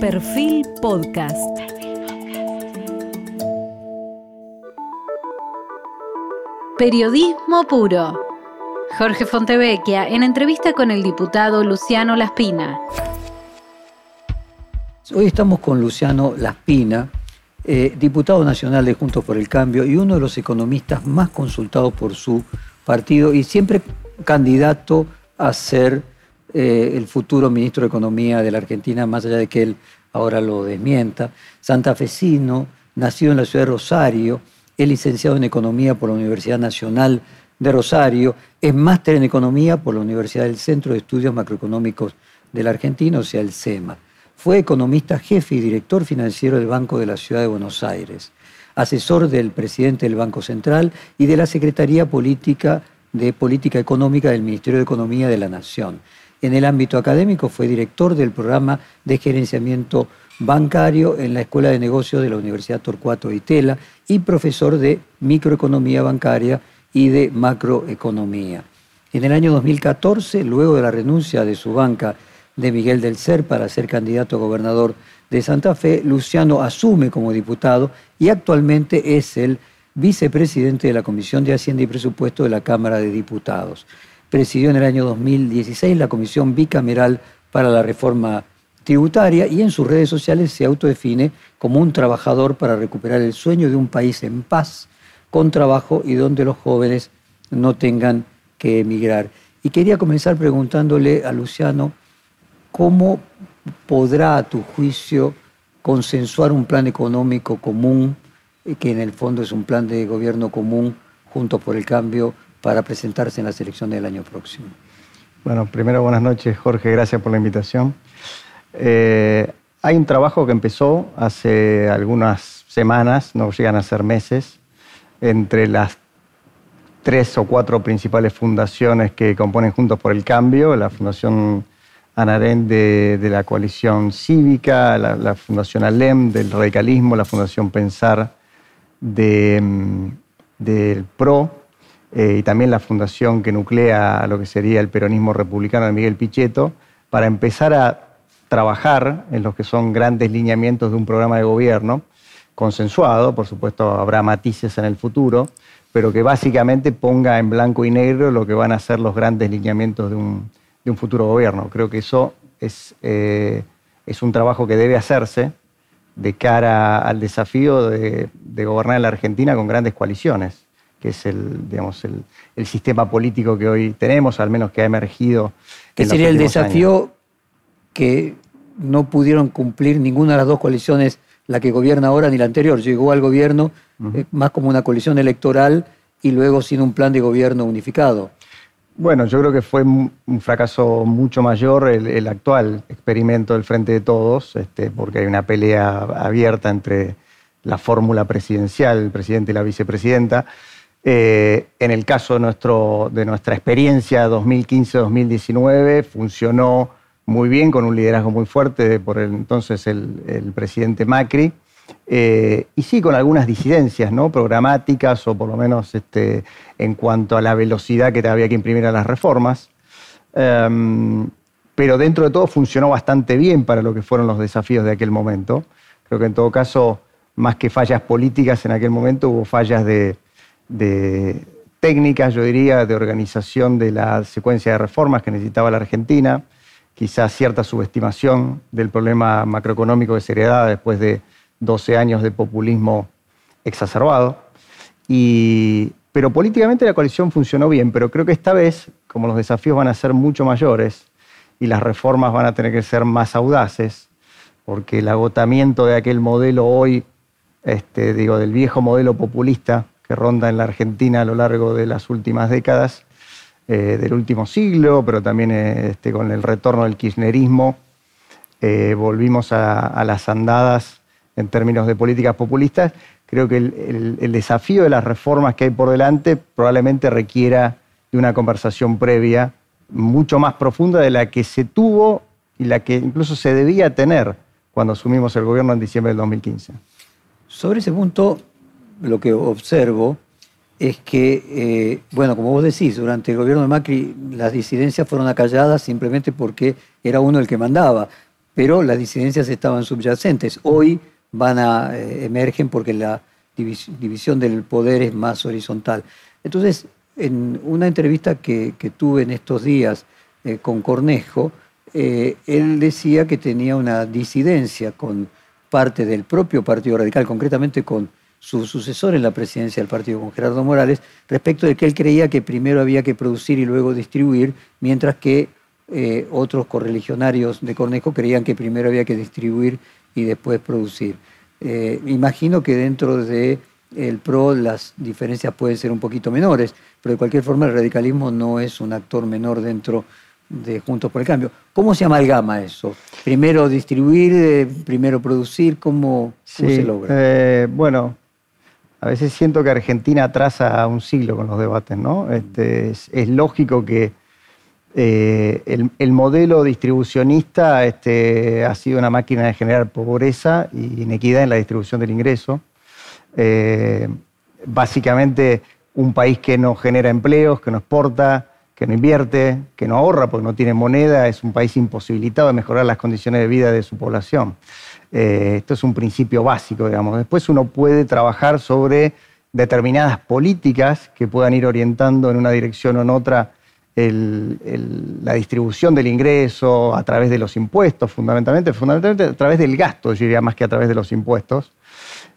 Perfil Podcast. Periodismo puro. Jorge Fontevecchia en entrevista con el diputado Luciano Laspina. Hoy estamos con Luciano Laspina, eh, diputado nacional de Juntos por el Cambio y uno de los economistas más consultados por su partido y siempre candidato a ser eh, el futuro ministro de Economía de la Argentina, más allá de que él ahora lo desmienta. Santafesino, nacido en la ciudad de Rosario, es licenciado en Economía por la Universidad Nacional de Rosario, es máster en Economía por la Universidad del Centro de Estudios Macroeconómicos de la Argentina, o sea, el CEMA. Fue economista jefe y director financiero del Banco de la Ciudad de Buenos Aires, asesor del presidente del Banco Central y de la Secretaría Política de Política Económica del Ministerio de Economía de la Nación. En el ámbito académico fue director del programa de gerenciamiento bancario en la Escuela de Negocios de la Universidad Torcuato Itela y profesor de microeconomía bancaria y de macroeconomía. En el año 2014, luego de la renuncia de su banca de Miguel del Cer para ser candidato a gobernador de Santa Fe, Luciano asume como diputado y actualmente es el vicepresidente de la Comisión de Hacienda y Presupuesto de la Cámara de Diputados. Presidió en el año 2016 la Comisión Bicameral para la Reforma Tributaria y en sus redes sociales se autodefine como un trabajador para recuperar el sueño de un país en paz, con trabajo y donde los jóvenes no tengan que emigrar. Y quería comenzar preguntándole a Luciano cómo podrá, a tu juicio, consensuar un plan económico común, eh, que en el fondo es un plan de gobierno común, junto por el cambio, para presentarse en la selección del año próximo. Bueno, primero buenas noches, Jorge, gracias por la invitación. Eh, hay un trabajo que empezó hace algunas semanas, no llegan a ser meses, entre las tres o cuatro principales fundaciones que componen Juntos por el Cambio, la Fundación Anarén de, la Coalición Cívica, la, Fundación Alem del Radicalismo, la Fundación Pensar mm, del PRO, eh, y también la fundación que nuclea lo que sería el peronismo republicano de Miguel Pichetto, para empezar a trabajar en lo que son grandes lineamientos de un programa de gobierno consensuado, por supuesto habrá matices en el futuro, pero que básicamente ponga en blanco y negro lo que van a ser los grandes lineamientos de un, futuro gobierno. Creo que eso es, eh, es un trabajo que debe hacerse de cara al desafío de, de gobernar la Argentina con grandes coaliciones que es el, digamos, el, sistema político que hoy tenemos, al menos que ha emergido. ¿Qué sería el desafío que no pudieron cumplir ninguna de las dos coaliciones, la que gobierna ahora ni la anterior? Llegó al gobierno eh, más como una coalición electoral y luego sin un plan de gobierno unificado. Bueno, yo creo que fue un fracaso mucho mayor el, actual experimento del Frente de Todos, este, porque hay una pelea abierta entre la fórmula presidencial, el presidente y la vicepresidenta. Eh, en el caso de, de nuestra experiencia 2015-2019, funcionó muy bien, con un liderazgo muy fuerte por el, entonces el, presidente Macri. Eh, y sí, con algunas disidencias ¿no? programáticas o por lo menos este, en cuanto a la velocidad que había que imprimir a las reformas. Em, pero dentro de todo funcionó bastante bien para lo que fueron los desafíos de aquel momento. Creo que en todo caso, más que fallas políticas en aquel momento, hubo fallas de, de técnicas, yo diría, de organización de la secuencia de reformas que necesitaba la Argentina, quizás cierta subestimación del problema macroeconómico de seriedad después de 12 años de populismo exacerbado. pero políticamente la coalición funcionó bien, pero creo que esta vez, como los desafíos van a ser mucho mayores y las reformas van a tener que ser más audaces, porque el agotamiento de aquel modelo hoy, este, digo, del viejo modelo populista, que ronda en la Argentina a lo largo de las últimas décadas eh, del último siglo, pero también eh, este, con el retorno del kirchnerismo eh, volvimos a, las andadas en términos de políticas populistas. Creo que el, desafío de las reformas que hay por delante probablemente requiera de una conversación previa mucho más profunda de la que se tuvo y la que incluso se debía tener cuando asumimos el gobierno en diciembre del 2015. Sobre ese punto, lo que observo es que, eh, bueno, como vos decís, durante el gobierno de Macri las disidencias fueron acalladas simplemente porque era uno el que mandaba. pero las disidencias estaban subyacentes. Hoy van a eh, emergen porque la división del poder es más horizontal. Entonces, en una entrevista que, tuve en estos días eh, con Cornejo, eh, él decía que tenía una disidencia con parte del propio Partido Radical, concretamente con su sucesor en la presidencia del partido, con Gerardo Morales, respecto de que él creía que primero había que producir y luego distribuir, mientras que eh, otros correligionarios de Cornejo creían que primero había que distribuir y después producir. imagino que dentro de el PRO las diferencias pueden ser un poquito menores, pero de cualquier forma el radicalismo no es un actor menor dentro de Juntos por el Cambio. ¿Cómo se amalgama eso? Primero distribuir, eh, primero producir, ¿cómo, se logra? Eh, bueno, a veces siento que Argentina atrasa un siglo con los debates, ¿no? Este, es, lógico que eh, el, modelo distribucionista este, ha sido una máquina de generar pobreza y inequidad en la distribución del ingreso. Eh, básicamente un país que no genera empleos, que no exporta, que no invierte, que no ahorra porque no tiene moneda, es un país imposibilitado de mejorar las condiciones de vida de su población. Eh, esto es un principio básico, digamos. Después uno puede trabajar sobre determinadas políticas que puedan ir orientando en una dirección o en otra la distribución del ingreso a través de los impuestos, fundamentalmente, fundamentalmente a través del gasto, yo diría más que a través de los impuestos.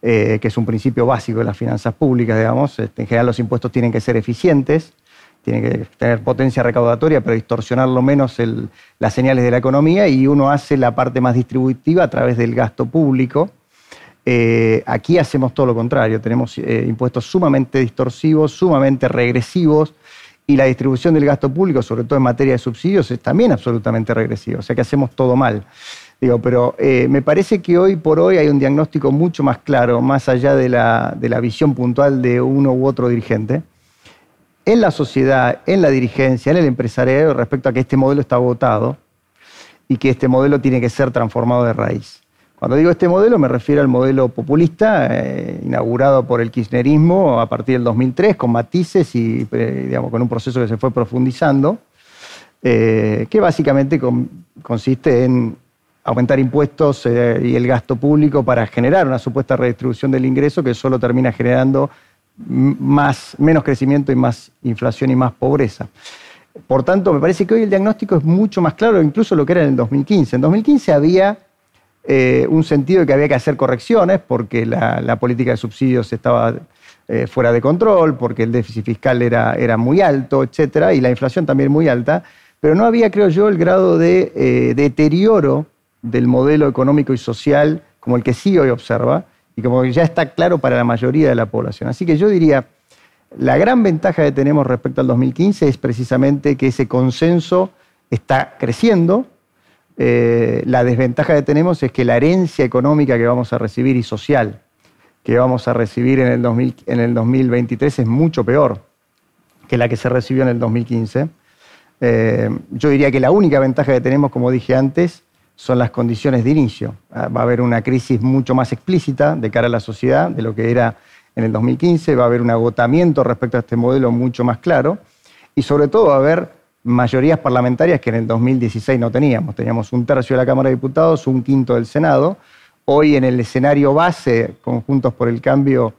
Eh, que es un principio básico de las finanzas públicas, digamos. Este, en general los impuestos tienen que ser eficientes, tienen que tener potencia recaudatoria, pero distorsionar lo menos las señales de la economía y uno hace la parte más distributiva a través del gasto público. Eh, aquí hacemos todo lo contrario, tenemos eh, impuestos sumamente distorsivos, sumamente regresivos y la distribución del gasto público, sobre todo en materia de subsidios, es también absolutamente regresiva, o sea que hacemos todo mal. Digo, pero eh, me parece que hoy por hoy hay un diagnóstico mucho más claro, más allá de la, visión puntual de uno u otro dirigente, en la sociedad, en la dirigencia, en el empresariado, respecto a que este modelo está agotado y que este modelo tiene que ser transformado de raíz. Cuando digo este modelo me refiero al modelo populista eh, inaugurado por el kirchnerismo a partir del 2003 con matices y eh, digamos, con un proceso que se fue profundizando, que básicamente consiste en aumentar impuestos eh, y el gasto público para generar una supuesta redistribución del ingreso que solo termina generando más, menos crecimiento y más inflación y más pobreza. Por tanto, me parece que hoy el diagnóstico es mucho más claro, incluso lo que era en el 2015. En 2015 había eh, un sentido de que había que hacer correcciones porque la, política de subsidios estaba eh, fuera de control, porque el déficit fiscal era, era muy alto, etcétera, y la inflación también muy alta, pero no había, creo yo, el grado de deterioro del modelo económico y social como el que sí hoy observa como ya está claro para la mayoría de la población. Así que yo diría, la gran ventaja que tenemos respecto al 2015 es precisamente que ese consenso está creciendo. Eh, la desventaja que tenemos es que la herencia económica que vamos a recibir y social que vamos a recibir en el, en el 2023 es mucho peor que la que se recibió en el 2015. Eh, yo diría que la única ventaja que tenemos, como dije antes, son las condiciones de inicio. Ah, va a haber una crisis mucho más explícita de cara a la sociedad de lo que era en el 2015, va a haber un agotamiento respecto a este modelo mucho más claro y sobre todo va a haber mayorías parlamentarias que en el 2016 no teníamos. Teníamos un tercio de la Cámara de Diputados, un quinto del Senado. Hoy en el escenario base, conjuntos por el cambio,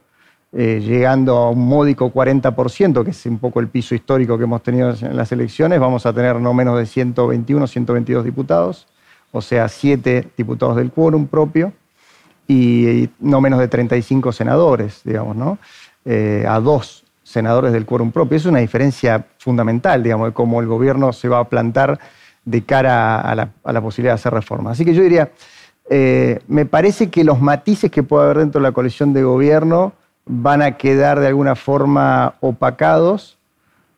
eh, llegando a un módico 40%, que es un poco el piso histórico que hemos tenido en las elecciones, vamos a tener no menos de 121, 122 diputados o sea, siete diputados del quórum propio y no menos de 35 senadores, digamos, ¿no? Eh, a dos senadores del quórum propio. Es una diferencia fundamental, digamos, de cómo el gobierno se va a plantar de cara a la, posibilidad de hacer reformas. Así que yo diría, eh, me parece que los matices que puede haber dentro de la coalición de gobierno van a quedar de alguna forma opacados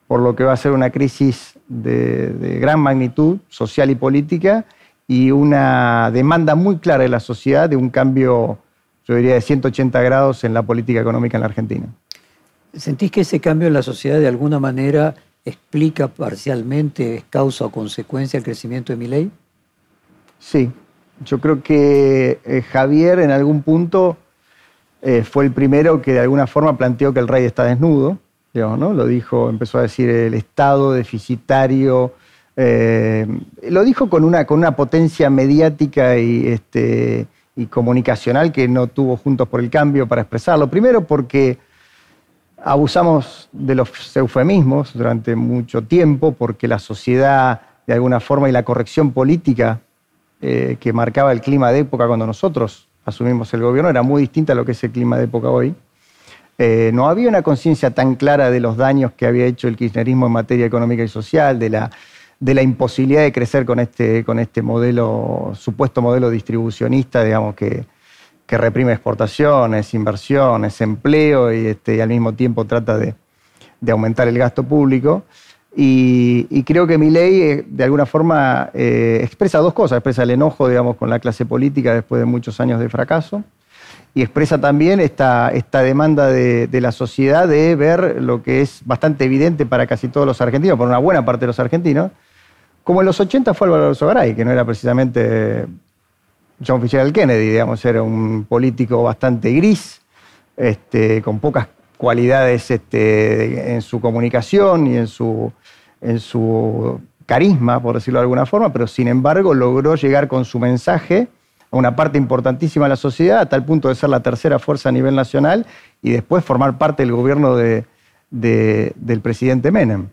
por lo que va a ser una crisis de gran magnitud social y política y una demanda muy clara de la sociedad de un cambio, yo diría, de 180 grados en la política económica en la Argentina. ¿Sentís que ese cambio en la sociedad de alguna manera explica parcialmente, es causa o consecuencia el crecimiento de mi ley? Sí, yo creo que eh, Javier en algún punto eh, fue el primero que de alguna forma planteó que el rey está desnudo, ¿no? Lo dijo, empezó a decir el Estado deficitario, Eh, lo dijo con una, con una potencia mediática y, este, y comunicacional que no tuvo Juntos por el Cambio para expresarlo. Primero porque abusamos de los eufemismos durante mucho tiempo, porque la sociedad, de alguna forma, y la corrección política eh, que marcaba el clima de época cuando nosotros asumimos el gobierno era muy distinta a lo que es el clima de época hoy. Eh, no había una conciencia tan clara de los daños que había hecho el kirchnerismo en materia económica y social, de la, de la imposibilidad de crecer con este, con este modelo, supuesto modelo distribucionista, digamos, que, que reprime exportaciones, inversiones, empleo y, este, al mismo tiempo trata de, aumentar el gasto público. Y, creo que mi ley, eh, de alguna forma, eh, expresa dos cosas. Expresa el enojo, digamos, con la clase política después de muchos años de fracaso. Y expresa también esta, esta demanda de, la sociedad de ver lo que es bastante evidente para casi todos los argentinos, por una buena parte de los argentinos, como en los 80 fue Álvaro Sogaray, que no era precisamente John Fitzgerald Kennedy, digamos, era un político bastante gris, este, con pocas cualidades este, en su comunicación y en su, en su carisma, por decirlo de alguna forma, pero sin embargo logró llegar con su mensaje una parte importantísima de la sociedad, a tal punto de ser la tercera fuerza a nivel nacional y después formar parte del gobierno del presidente Menem.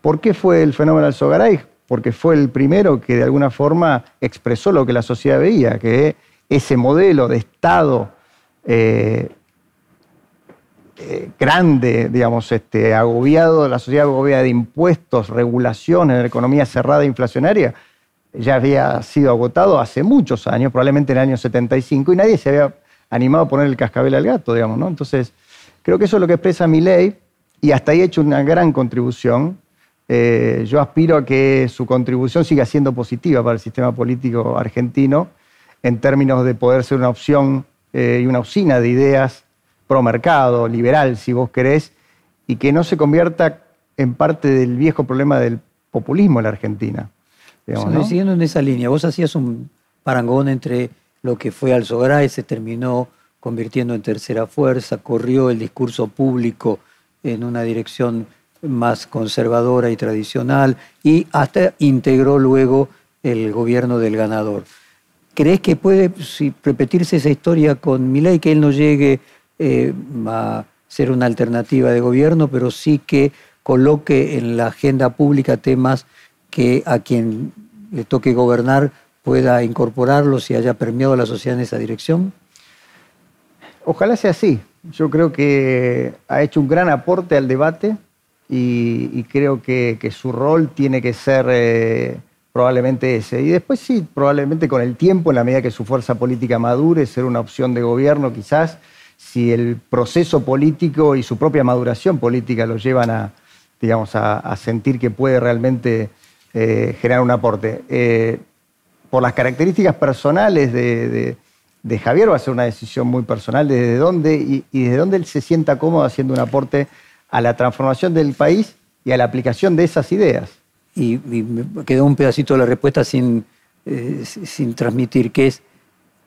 ¿Por qué fue el fenómeno del Sogaray? porque fue el primero que de alguna forma expresó lo que la sociedad veía, que ese modelo de Estado eh, eh, grande, digamos, este, agobiado, la sociedad agobiada de impuestos, regulaciones, de la economía cerrada e inflacionaria, ya había sido agotado hace muchos años, probablemente en el año 75, y nadie se había animado a poner el cascabel al gato, digamos, ¿no? Entonces, creo que eso es lo que expresa mi ley, y hasta ahí ha hecho una gran contribución eh, yo aspiro a que su contribución siga siendo positiva para el sistema político argentino en términos de poder ser una opción eh, y una usina de ideas pro mercado, liberal, si vos querés, y que no se convierta en parte del viejo problema del populismo en la Argentina. Siguiendo en esa línea, vos hacías un parangón entre lo que fue y se terminó convirtiendo en tercera fuerza, corrió el discurso público en una dirección más conservadora y tradicional, y hasta integró luego el gobierno del ganador. ¿Crees que puede repetirse esa historia con Milei, que él no llegue eh, a ser una alternativa de gobierno, pero sí que coloque en la agenda pública temas que a quien le toque gobernar pueda incorporarlos y haya permeado a la sociedad en esa dirección? Ojalá sea así. Yo creo que ha hecho un gran aporte al debate y, creo que, su rol tiene que ser eh, probablemente ese. Y después sí, probablemente con el tiempo, en la medida que su fuerza política madure, ser una opción de gobierno quizás, si el proceso político y su propia maduración política lo llevan a, digamos, a, sentir que puede realmente eh, generar un aporte. Eh, por las características personales de, Javier va a ser una decisión muy personal desde dónde y, y desde dónde él se sienta cómodo haciendo un aporte a la transformación del país y a la aplicación de esas ideas. Y, me quedó un pedacito de la respuesta sin, eh, sin transmitir, que es,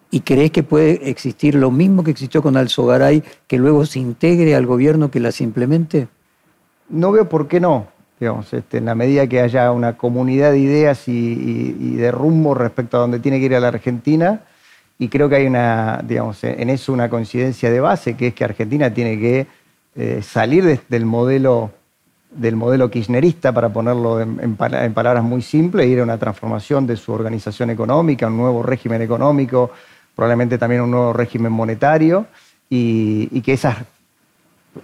¿y crees que puede existir lo mismo que existió con Alzogaray, que luego se integre al gobierno que las implemente? No veo por qué no. Digamos, este, en la medida que haya una comunidad de ideas y, de rumbo respecto a donde tiene que ir a la Argentina, y creo que hay una, digamos, en eso una coincidencia de base, que es que Argentina tiene que eh, salir del modelo del modelo kirchnerista, para ponerlo en, palabras muy simples, ir a una transformación de su organización económica, un nuevo régimen económico, probablemente también un nuevo régimen monetario, y, que esas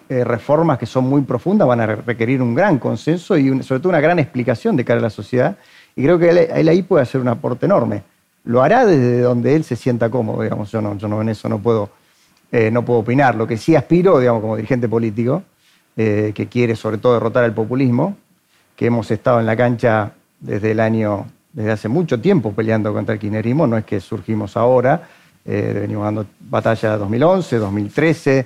eh, reformas que son muy profundas van a requerir un gran consenso y sobre todo una gran explicación de cara a la sociedad. Y creo que él, ahí puede hacer un aporte enorme. Lo hará desde donde él se sienta cómodo, digamos. Yo no, en eso no puedo eh, no puedo opinar. Lo que sí aspiro, digamos, como dirigente político, eh, que quiere sobre todo derrotar al populismo, que hemos estado en la cancha desde el año, desde hace mucho tiempo peleando contra el kirchnerismo, no es que surgimos ahora, venimos dando batalla 2011, 2013,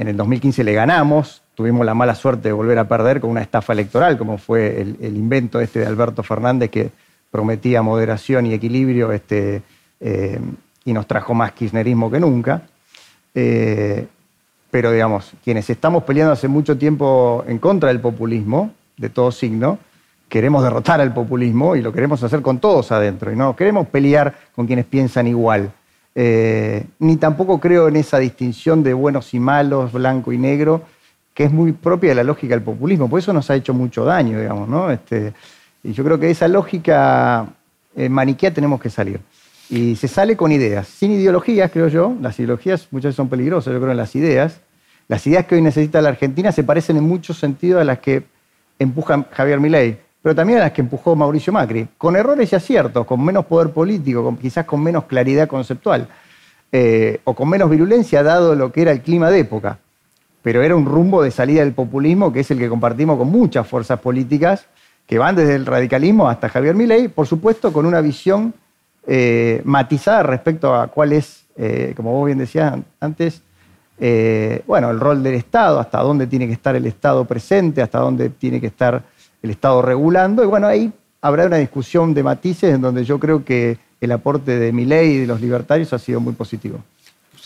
en el 2015 le ganamos, tuvimos la mala suerte de volver a perder con una estafa electoral, como fue el, invento este de Alberto Fernández que prometía moderación y equilibrio este, y nos trajo más kirchnerismo que nunca. Eh, pero digamos, quienes estamos peleando hace mucho tiempo en contra del populismo, de todo signo, queremos derrotar al populismo y lo queremos hacer con todos adentro. Y no queremos pelear con quienes piensan igual. Eh, ni tampoco creo en esa distinción de buenos y malos, blanco y negro, que es muy propia de la lógica del populismo. Por eso nos ha hecho mucho daño, digamos, ¿no? Este, y yo creo que esa lógica eh, maniquea tenemos que salir. Y se sale con ideas, sin ideologías, creo yo. Las ideologías muchas veces son peligrosas, yo creo en las ideas. Las ideas que hoy necesita la Argentina se parecen en muchos sentidos a las que empuja Javier Milei, pero también a las que empujó Mauricio Macri, con errores y aciertos, con menos poder político, quizás con menos claridad conceptual, eh, o con menos virulencia, dado lo que era el clima de época. Pero era un rumbo de salida del populismo que es el que compartimos con muchas fuerzas políticas que van desde el radicalismo hasta Javier Milei, por supuesto con una visión eh, matizada respecto a cuál es, eh, como vos bien decías antes, bueno, el rol del Estado, hasta dónde tiene que estar el Estado presente, hasta dónde tiene que estar el Estado regulando. Y bueno, ahí habrá una discusión de matices en donde yo creo que el aporte de Milei y de los libertarios ha sido muy positivo.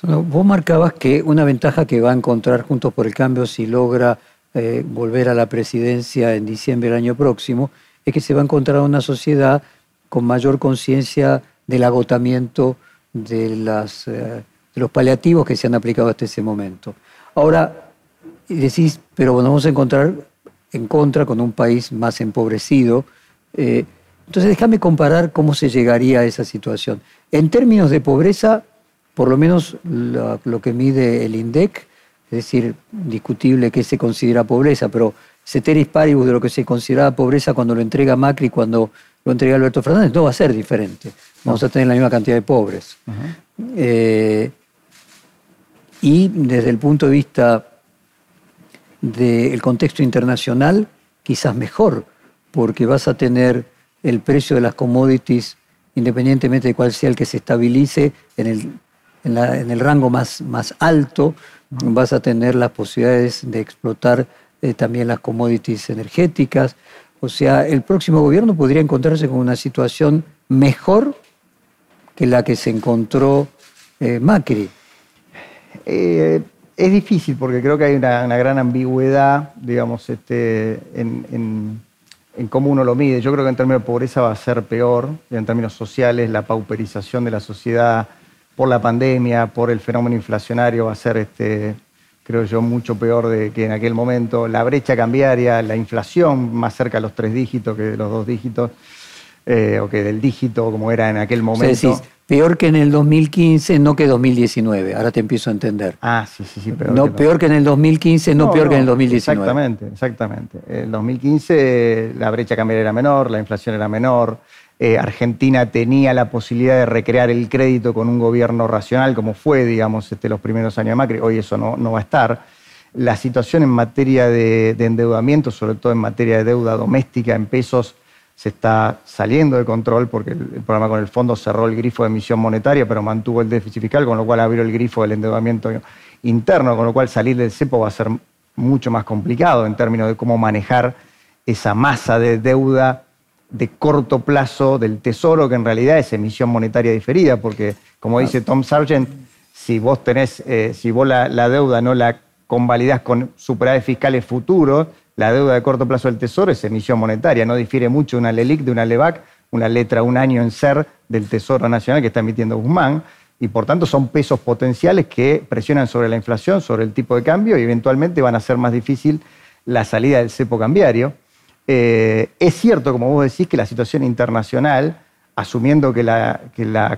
Vos marcabas que una ventaja que va a encontrar Juntos por el Cambio si logra eh, volver a la presidencia en diciembre del año próximo, es que se va a encontrar una sociedad con mayor conciencia del agotamiento de, las, eh, los paliativos que se han aplicado hasta ese momento. Ahora, decís, pero bueno, vamos a encontrar en contra con un país más empobrecido. Eh, entonces, déjame comparar cómo se llegaría a esa situación. En términos de pobreza, por lo menos lo que mide el INDEC, es decir, discutible que se considera pobreza, pero ceteris paribus de lo que se consideraba pobreza cuando lo entrega Macri, cuando lo entrega Alberto Fernández, no va a ser diferente. Vamos a tener la misma cantidad de pobres. Eh, y desde el punto de vista del contexto internacional, quizás mejor, porque vas a tener el precio de las commodities, independientemente de cuál sea el que se estabilice, en el, en el rango más, más alto, vas a tener las posibilidades de explotar eh, también las commodities energéticas. O sea, el próximo gobierno podría encontrarse con una situación mejor que la que se encontró eh, Macri. Eh, es difícil porque creo que hay una, gran ambigüedad, digamos, este, en, en, cómo uno lo mide. Yo creo que en términos de pobreza va a ser peor, en términos sociales, la pauperización de la sociedad, por la pandemia, por el fenómeno inflacionario, va a ser, este, creo yo, mucho peor de que en aquel momento. La brecha cambiaria, la inflación más cerca de los tres dígitos que de los dos dígitos, eh, o que del dígito como era en aquel momento. Peor que en el 2015, no que 2019. Ahora te empiezo a entender. Ah, sí, sí, sí. Peor, no, que, peor que en el 2015, no, peor que en el 2019. Exactamente, exactamente. En el 2015 la brecha cambiaria era menor, la inflación era menor. Eh, Argentina tenía la posibilidad de recrear el crédito con un gobierno racional, como fue, digamos, este, los primeros años de Macri. Hoy eso no, no va a estar. La situación en materia de, endeudamiento, sobre todo en materia de deuda doméstica en pesos, se está saliendo de control porque el, programa con el fondo cerró el grifo de emisión monetaria, pero mantuvo el déficit fiscal, con lo cual abrió el grifo del endeudamiento interno, con lo cual salir del cepo va a ser mucho más complicado en términos de cómo manejar esa masa de deuda de corto plazo del tesoro, que en realidad es emisión monetaria diferida, porque como dice Tom Sargent, si vos tenés, eh, si vos la, deuda no la convalidás con superávit fiscales futuros, la deuda de corto plazo del tesoro es emisión monetaria, no difiere mucho una LELIC de una LEVAC, una letra un año en ser del Tesoro Nacional que está emitiendo Guzmán, y por tanto son pesos potenciales que presionan sobre la inflación, sobre el tipo de cambio y eventualmente van a hacer más difícil la salida del cepo cambiario. Eh, es cierto, como vos decís, que la situación internacional, asumiendo que la,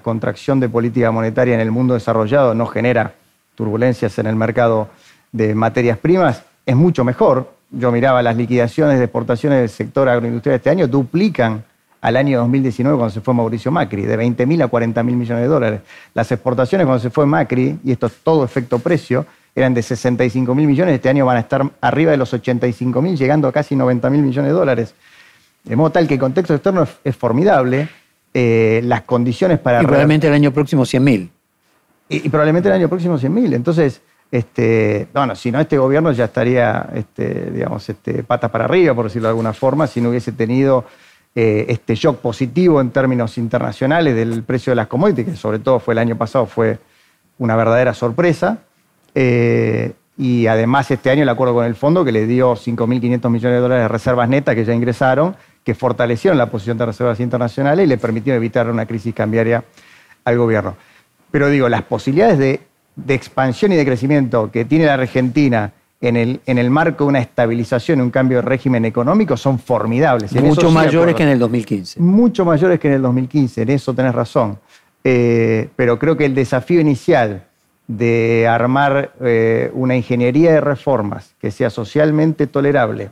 contracción de política monetaria en el mundo desarrollado no genera turbulencias en el mercado de materias primas, es mucho mejor. Yo miraba las liquidaciones de exportaciones del sector agroindustrial este año, duplican al año 2019 cuando se fue Mauricio Macri, de 20.000 a 40.000 millones de dólares. Las exportaciones cuando se fue Macri, y esto es todo efecto precio, eran de 65 mil millones, este año van a estar arriba de los 85 mil, llegando a casi 90 mil millones de dólares. De modo tal que el contexto externo es, formidable, eh, las condiciones para... Y probablemente el año próximo 100 mil. Y, probablemente el año próximo 100 mil. Entonces, este, bueno, si no, este gobierno ya estaría, este, digamos, este, para arriba, por decirlo de alguna forma, si no hubiese tenido eh, este shock positivo en términos internacionales del precio de las commodities, que sobre todo fue el año pasado, fue una verdadera sorpresa. Eh, y además este año el acuerdo con el fondo que le dio 5.500 millones de dólares de reservas netas que ya ingresaron, que fortalecieron la posición de reservas internacionales y le permitieron evitar una crisis cambiaria al gobierno. Pero digo, las posibilidades de, expansión y de crecimiento que tiene la Argentina en el, en el marco de una estabilización, un cambio de régimen económico, son formidables. Mucho mayores que en el 2015. Mucho mayores que en el 2015, en eso tenés razón. Eh, pero creo que el desafío inicial de armar eh, una ingeniería de reformas que sea socialmente tolerable,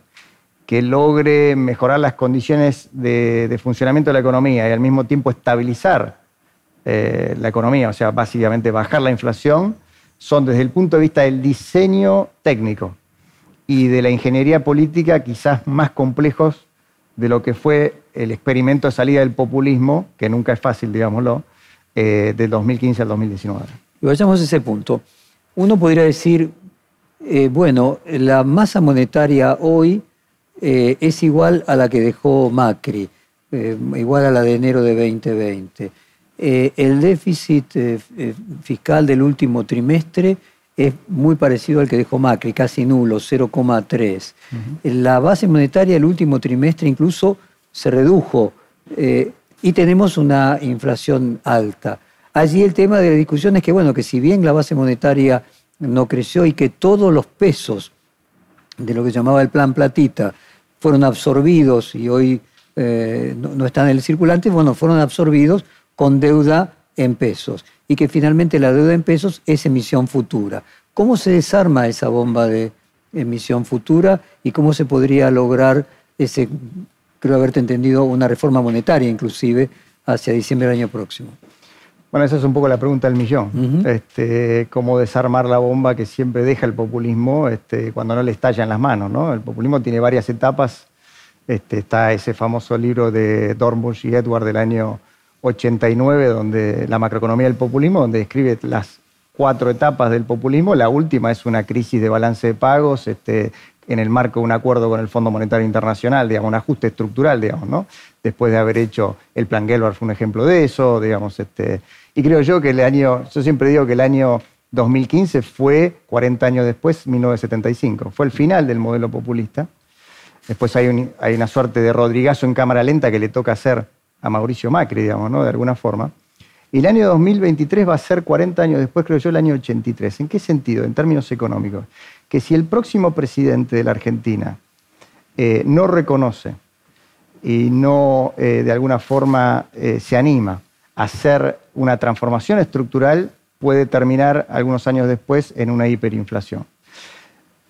que logre mejorar las condiciones de, funcionamiento de la economía y al mismo tiempo estabilizar eh, la economía, o sea, básicamente bajar la inflación, son desde el punto de vista del diseño técnico y de la ingeniería política quizás más complejos de lo que fue el experimento de salida del populismo, que nunca es fácil, digámoslo, eh, del 2015 al 2019. Y vayamos a ese punto. Uno podría decir, eh, bueno, la masa monetaria hoy eh, es igual a la que dejó Macri, igual a la de enero de 2020. El déficit fiscal del último trimestre es muy parecido al que dejó Macri, casi nulo, 0,3. La base monetaria del último trimestre incluso se redujo y tenemos una inflación alta. Allí el tema de la discusión es que, bueno, que si bien la base monetaria no creció y que todos los pesos de lo que llamaba el plan platita fueron absorbidos y hoy eh, no, están en el circulante, bueno, fueron absorbidos con deuda en pesos y que finalmente la deuda en pesos es emisión futura. ¿Cómo se desarma esa bomba de emisión futura y cómo se podría lograr ese creo haberte entendido, una reforma monetaria inclusive hacia diciembre del año próximo. Bueno, esa es un poco la pregunta del millón. este, cómo desarmar la bomba que siempre deja el populismo este, cuando no le estalla en las manos. ¿no? El populismo tiene varias etapas. Este, está ese famoso libro de Dornbusch y Edward del año 89, donde la macroeconomía del populismo, donde describe las cuatro etapas del populismo. La última es una crisis de balance de pagos, este, en el marco de un acuerdo con el Fondo Monetario Internacional, digamos, un ajuste estructural, digamos, ¿no? Después de haber hecho el plan Gelbar fue un ejemplo de eso, digamos, este, y creo yo que el año, yo siempre digo que el año 2015 fue, 40 años después, 1975, fue el final del modelo populista. Después hay, hay una suerte de Rodrigazo en cámara lenta que le toca hacer a Mauricio Macri, digamos, ¿no? De alguna forma. Y el año 2023 va a ser 40 años después, creo yo, el año 83. ¿En qué sentido? En términos económicos que si el próximo presidente de la Argentina eh, no reconoce y no eh, de alguna forma eh, se anima a hacer una transformación estructural, puede terminar algunos años después en una hiperinflación.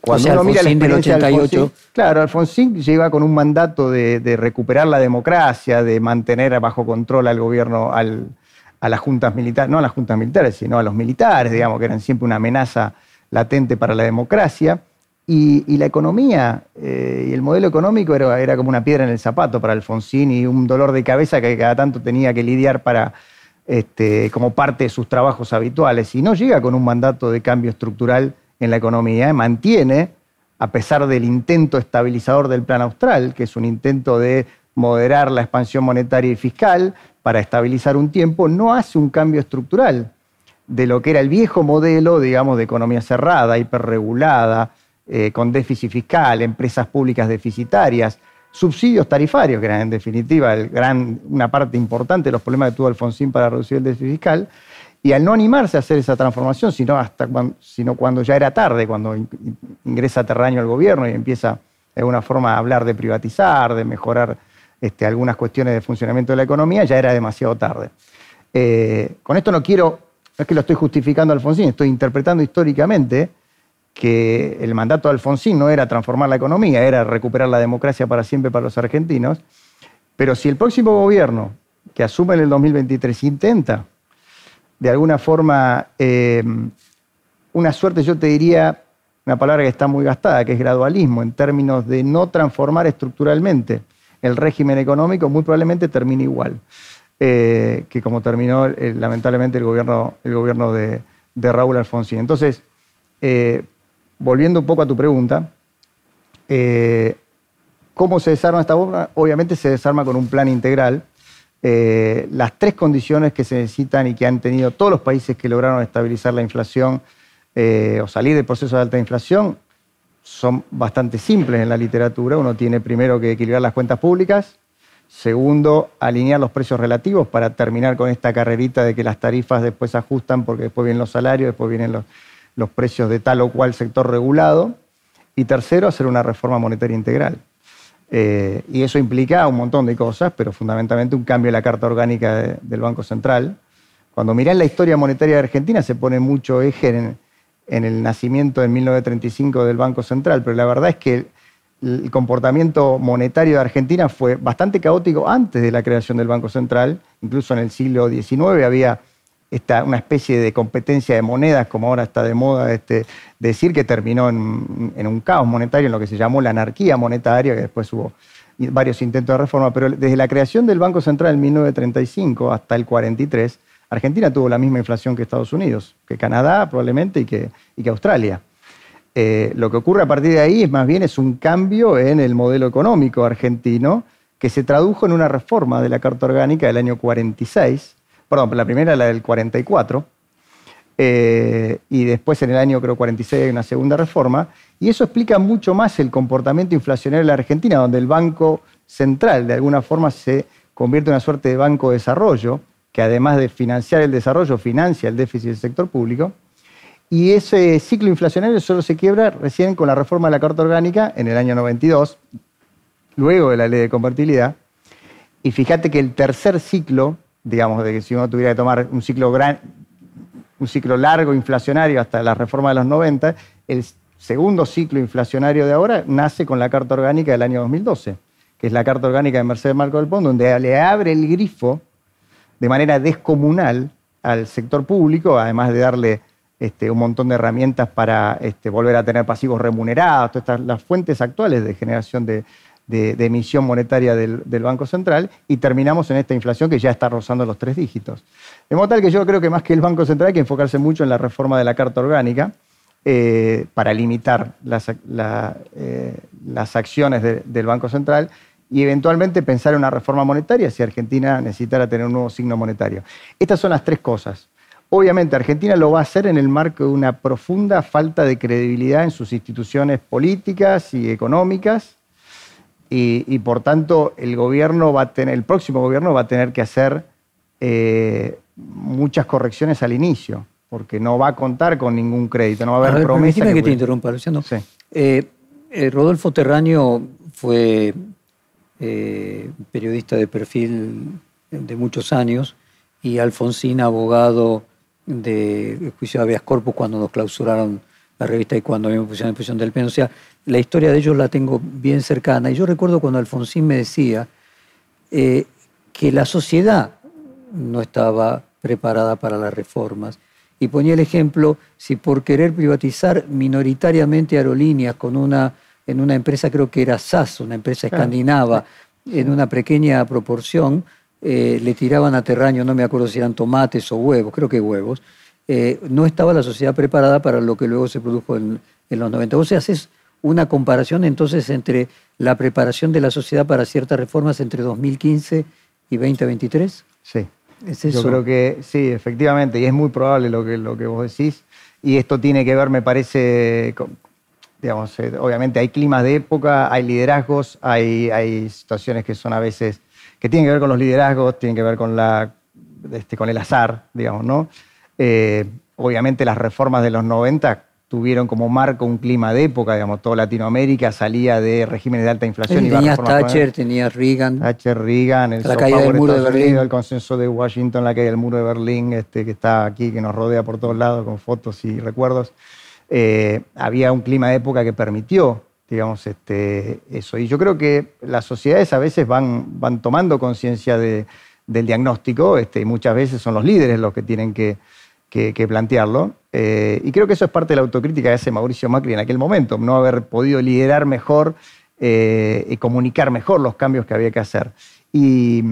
Cuando uno mira la del 88. claro, Alfonsín lleva con un mandato de, recuperar la democracia, de mantener bajo control al gobierno, a las juntas militares, no a las juntas militares, sino a los militares, digamos, que eran siempre una amenaza latente para la democracia. Y, la economía eh, y el modelo económico era, era, como una piedra en el zapato para Alfonsín y un dolor de cabeza que cada tanto tenía que lidiar para, este, como parte de sus trabajos habituales. Y no llega con un mandato de cambio estructural en la economía, mantiene, a pesar del intento estabilizador del Plan Austral, que es un intento de moderar la expansión monetaria y fiscal para estabilizar un tiempo, no hace un cambio estructural de lo que era el viejo modelo, digamos, de economía cerrada, hiperregulada, eh, con déficit fiscal, empresas públicas deficitarias, subsidios tarifarios, que eran en definitiva una parte importante de los problemas que tuvo Alfonsín para reducir el déficit fiscal, y al no animarse a hacer esa transformación, sino, hasta cuando, ya era tarde, cuando ingresa Terraño al gobierno y empieza de alguna forma a hablar de privatizar, de mejorar este, algunas cuestiones de funcionamiento de la economía, ya era demasiado tarde. Eh, con esto no quiero no es que lo estoy justificando a Alfonsín, estoy interpretando históricamente que el mandato de Alfonsín no era transformar la economía, era recuperar la democracia para siempre para los argentinos. Pero si el próximo gobierno que asume en el 2023 intenta, de alguna forma, eh, una suerte, yo te diría, una palabra que está muy gastada, que es gradualismo, en términos de no transformar estructuralmente el régimen económico, muy probablemente termine igual. Eh, que como terminó eh, lamentablemente el gobierno, el gobierno de, Raúl Alfonsín. Entonces, eh, volviendo un poco a tu pregunta, ¿cómo se desarma esta bomba? Obviamente se desarma con un plan integral. Las tres condiciones que se necesitan y que han tenido todos los países que lograron estabilizar la inflación o salir del proceso de alta inflación son bastante simples en la literatura. Uno tiene primero que equilibrar las cuentas públicas, Segundo, alinear los precios relativos para terminar con esta carrerita de que las tarifas después se ajustan porque después vienen los salarios, después vienen los, los precios de tal o cual sector regulado. Y tercero, hacer una reforma monetaria integral. Eh, y eso implica un montón de cosas, pero fundamentalmente un cambio en la Carta Orgánica del Banco Central. Cuando mirás la historia monetaria de Argentina se pone mucho eje en, en, el nacimiento en 1935 del Banco Central, pero la verdad es que el comportamiento monetario de Argentina fue bastante caótico antes de la creación del Banco Central. Incluso en el siglo XIX había una especie de competencia de monedas, como ahora está de moda este, decir, que terminó en, un caos monetario, en lo que se llamó la anarquía monetaria, que después hubo varios intentos de reforma, pero desde la creación del Banco Central en 1935 hasta el 43, Argentina tuvo la misma inflación que Estados Unidos, que Canadá probablemente y que, que Australia. Eh, lo que ocurre a partir de ahí es más bien es un cambio en el modelo económico argentino que se tradujo en una reforma de la Carta Orgánica del año 46, perdón, la primera la del 44, eh, y después en el año creo 46 hay una segunda reforma, y eso explica mucho más el comportamiento inflacionario de la Argentina, donde el Banco Central de alguna forma se convierte en una suerte de banco de desarrollo, que además de financiar el desarrollo, financia el déficit del sector público, y ese ciclo inflacionario solo se quiebra recién con la reforma de la Carta Orgánica en el año 92, luego de la ley de convertibilidad, y fíjate que el tercer ciclo digamos, de que si uno tuviera que tomar un ciclo, gran, un ciclo largo inflacionario hasta la reforma de los 90, el segundo ciclo inflacionario de ahora nace con la Carta Orgánica del año 2012, que es la Carta Orgánica de Mercedes Marco del Pont, donde le abre el grifo de manera descomunal al sector público, además de darle este, un montón de herramientas para este, volver a tener pasivos remunerados, todas estas, las fuentes actuales de generación de, de, emisión monetaria del, Banco Central y terminamos en esta inflación que ya está rozando los tres dígitos. De modo tal que yo creo que más que el Banco Central hay que enfocarse mucho en la reforma de la Carta Orgánica eh, para limitar las, eh, las acciones del Banco Central y eventualmente pensar en una reforma monetaria si Argentina necesitara tener un nuevo signo monetario. Estas son las tres cosas. Obviamente Argentina lo va a hacer en el marco de una profunda falta de credibilidad en sus instituciones políticas y económicas, y, por tanto el gobierno va a tener, el próximo gobierno va a tener que hacer eh, muchas correcciones al inicio, porque no va a contar con ningún crédito, no va a haber promesa. Que, que te interrumpa, Luciano. Sí. Eh, eh, Rodolfo Terraño fue periodista de perfil de muchos años y Alfonsín, abogado de juicio de habeas corpus cuando nos clausuraron la revista y cuando me pusieron en prisión del PEN. O sea, la historia de ellos la tengo bien cercana. Y yo recuerdo cuando Alfonsín me decía eh, que la sociedad no estaba preparada para las reformas. Y ponía el ejemplo, si por querer privatizar minoritariamente aerolíneas con una, en una empresa, creo que era SAS, una empresa escandinava, en una pequeña proporción, eh, le tiraban a terraño, no me acuerdo si eran tomates o huevos, creo que huevos, eh, no estaba la sociedad preparada para lo que luego se produjo en, los 90. Vos haces una comparación entonces entre la preparación de la sociedad para ciertas reformas entre 2015 y 2023? Sí. ¿Es eso? Yo creo que sí, efectivamente, y es muy probable lo que, lo que vos decís. Y esto tiene que ver, me parece, digamos, eh, obviamente hay climas de época, hay liderazgos, hay, hay situaciones que son a veces, que tienen que ver con los liderazgos, tienen que ver con, la, este, con el azar, digamos, ¿no? Eh, obviamente las reformas de los 90 tuvieron como marco un clima de época, digamos, toda Latinoamérica salía de regímenes de alta inflación. y tenías Thatcher, tenías Reagan. Thatcher, Reagan, el la caída del muro de Berlín. el consenso de Washington, la caída del muro de Berlín, este, que está aquí, que nos rodea por todos lados con fotos y recuerdos. Eh, había un clima de época que permitió, digamos, este, eso. Y yo creo que las sociedades a veces van, van tomando conciencia de, del diagnóstico, este, y muchas veces son los líderes los que tienen que que, plantearlo. Eh, y creo que eso es parte de la autocrítica que hace Mauricio Macri en aquel momento, no haber podido liderar mejor eh, y comunicar mejor los cambios que había que hacer. Y,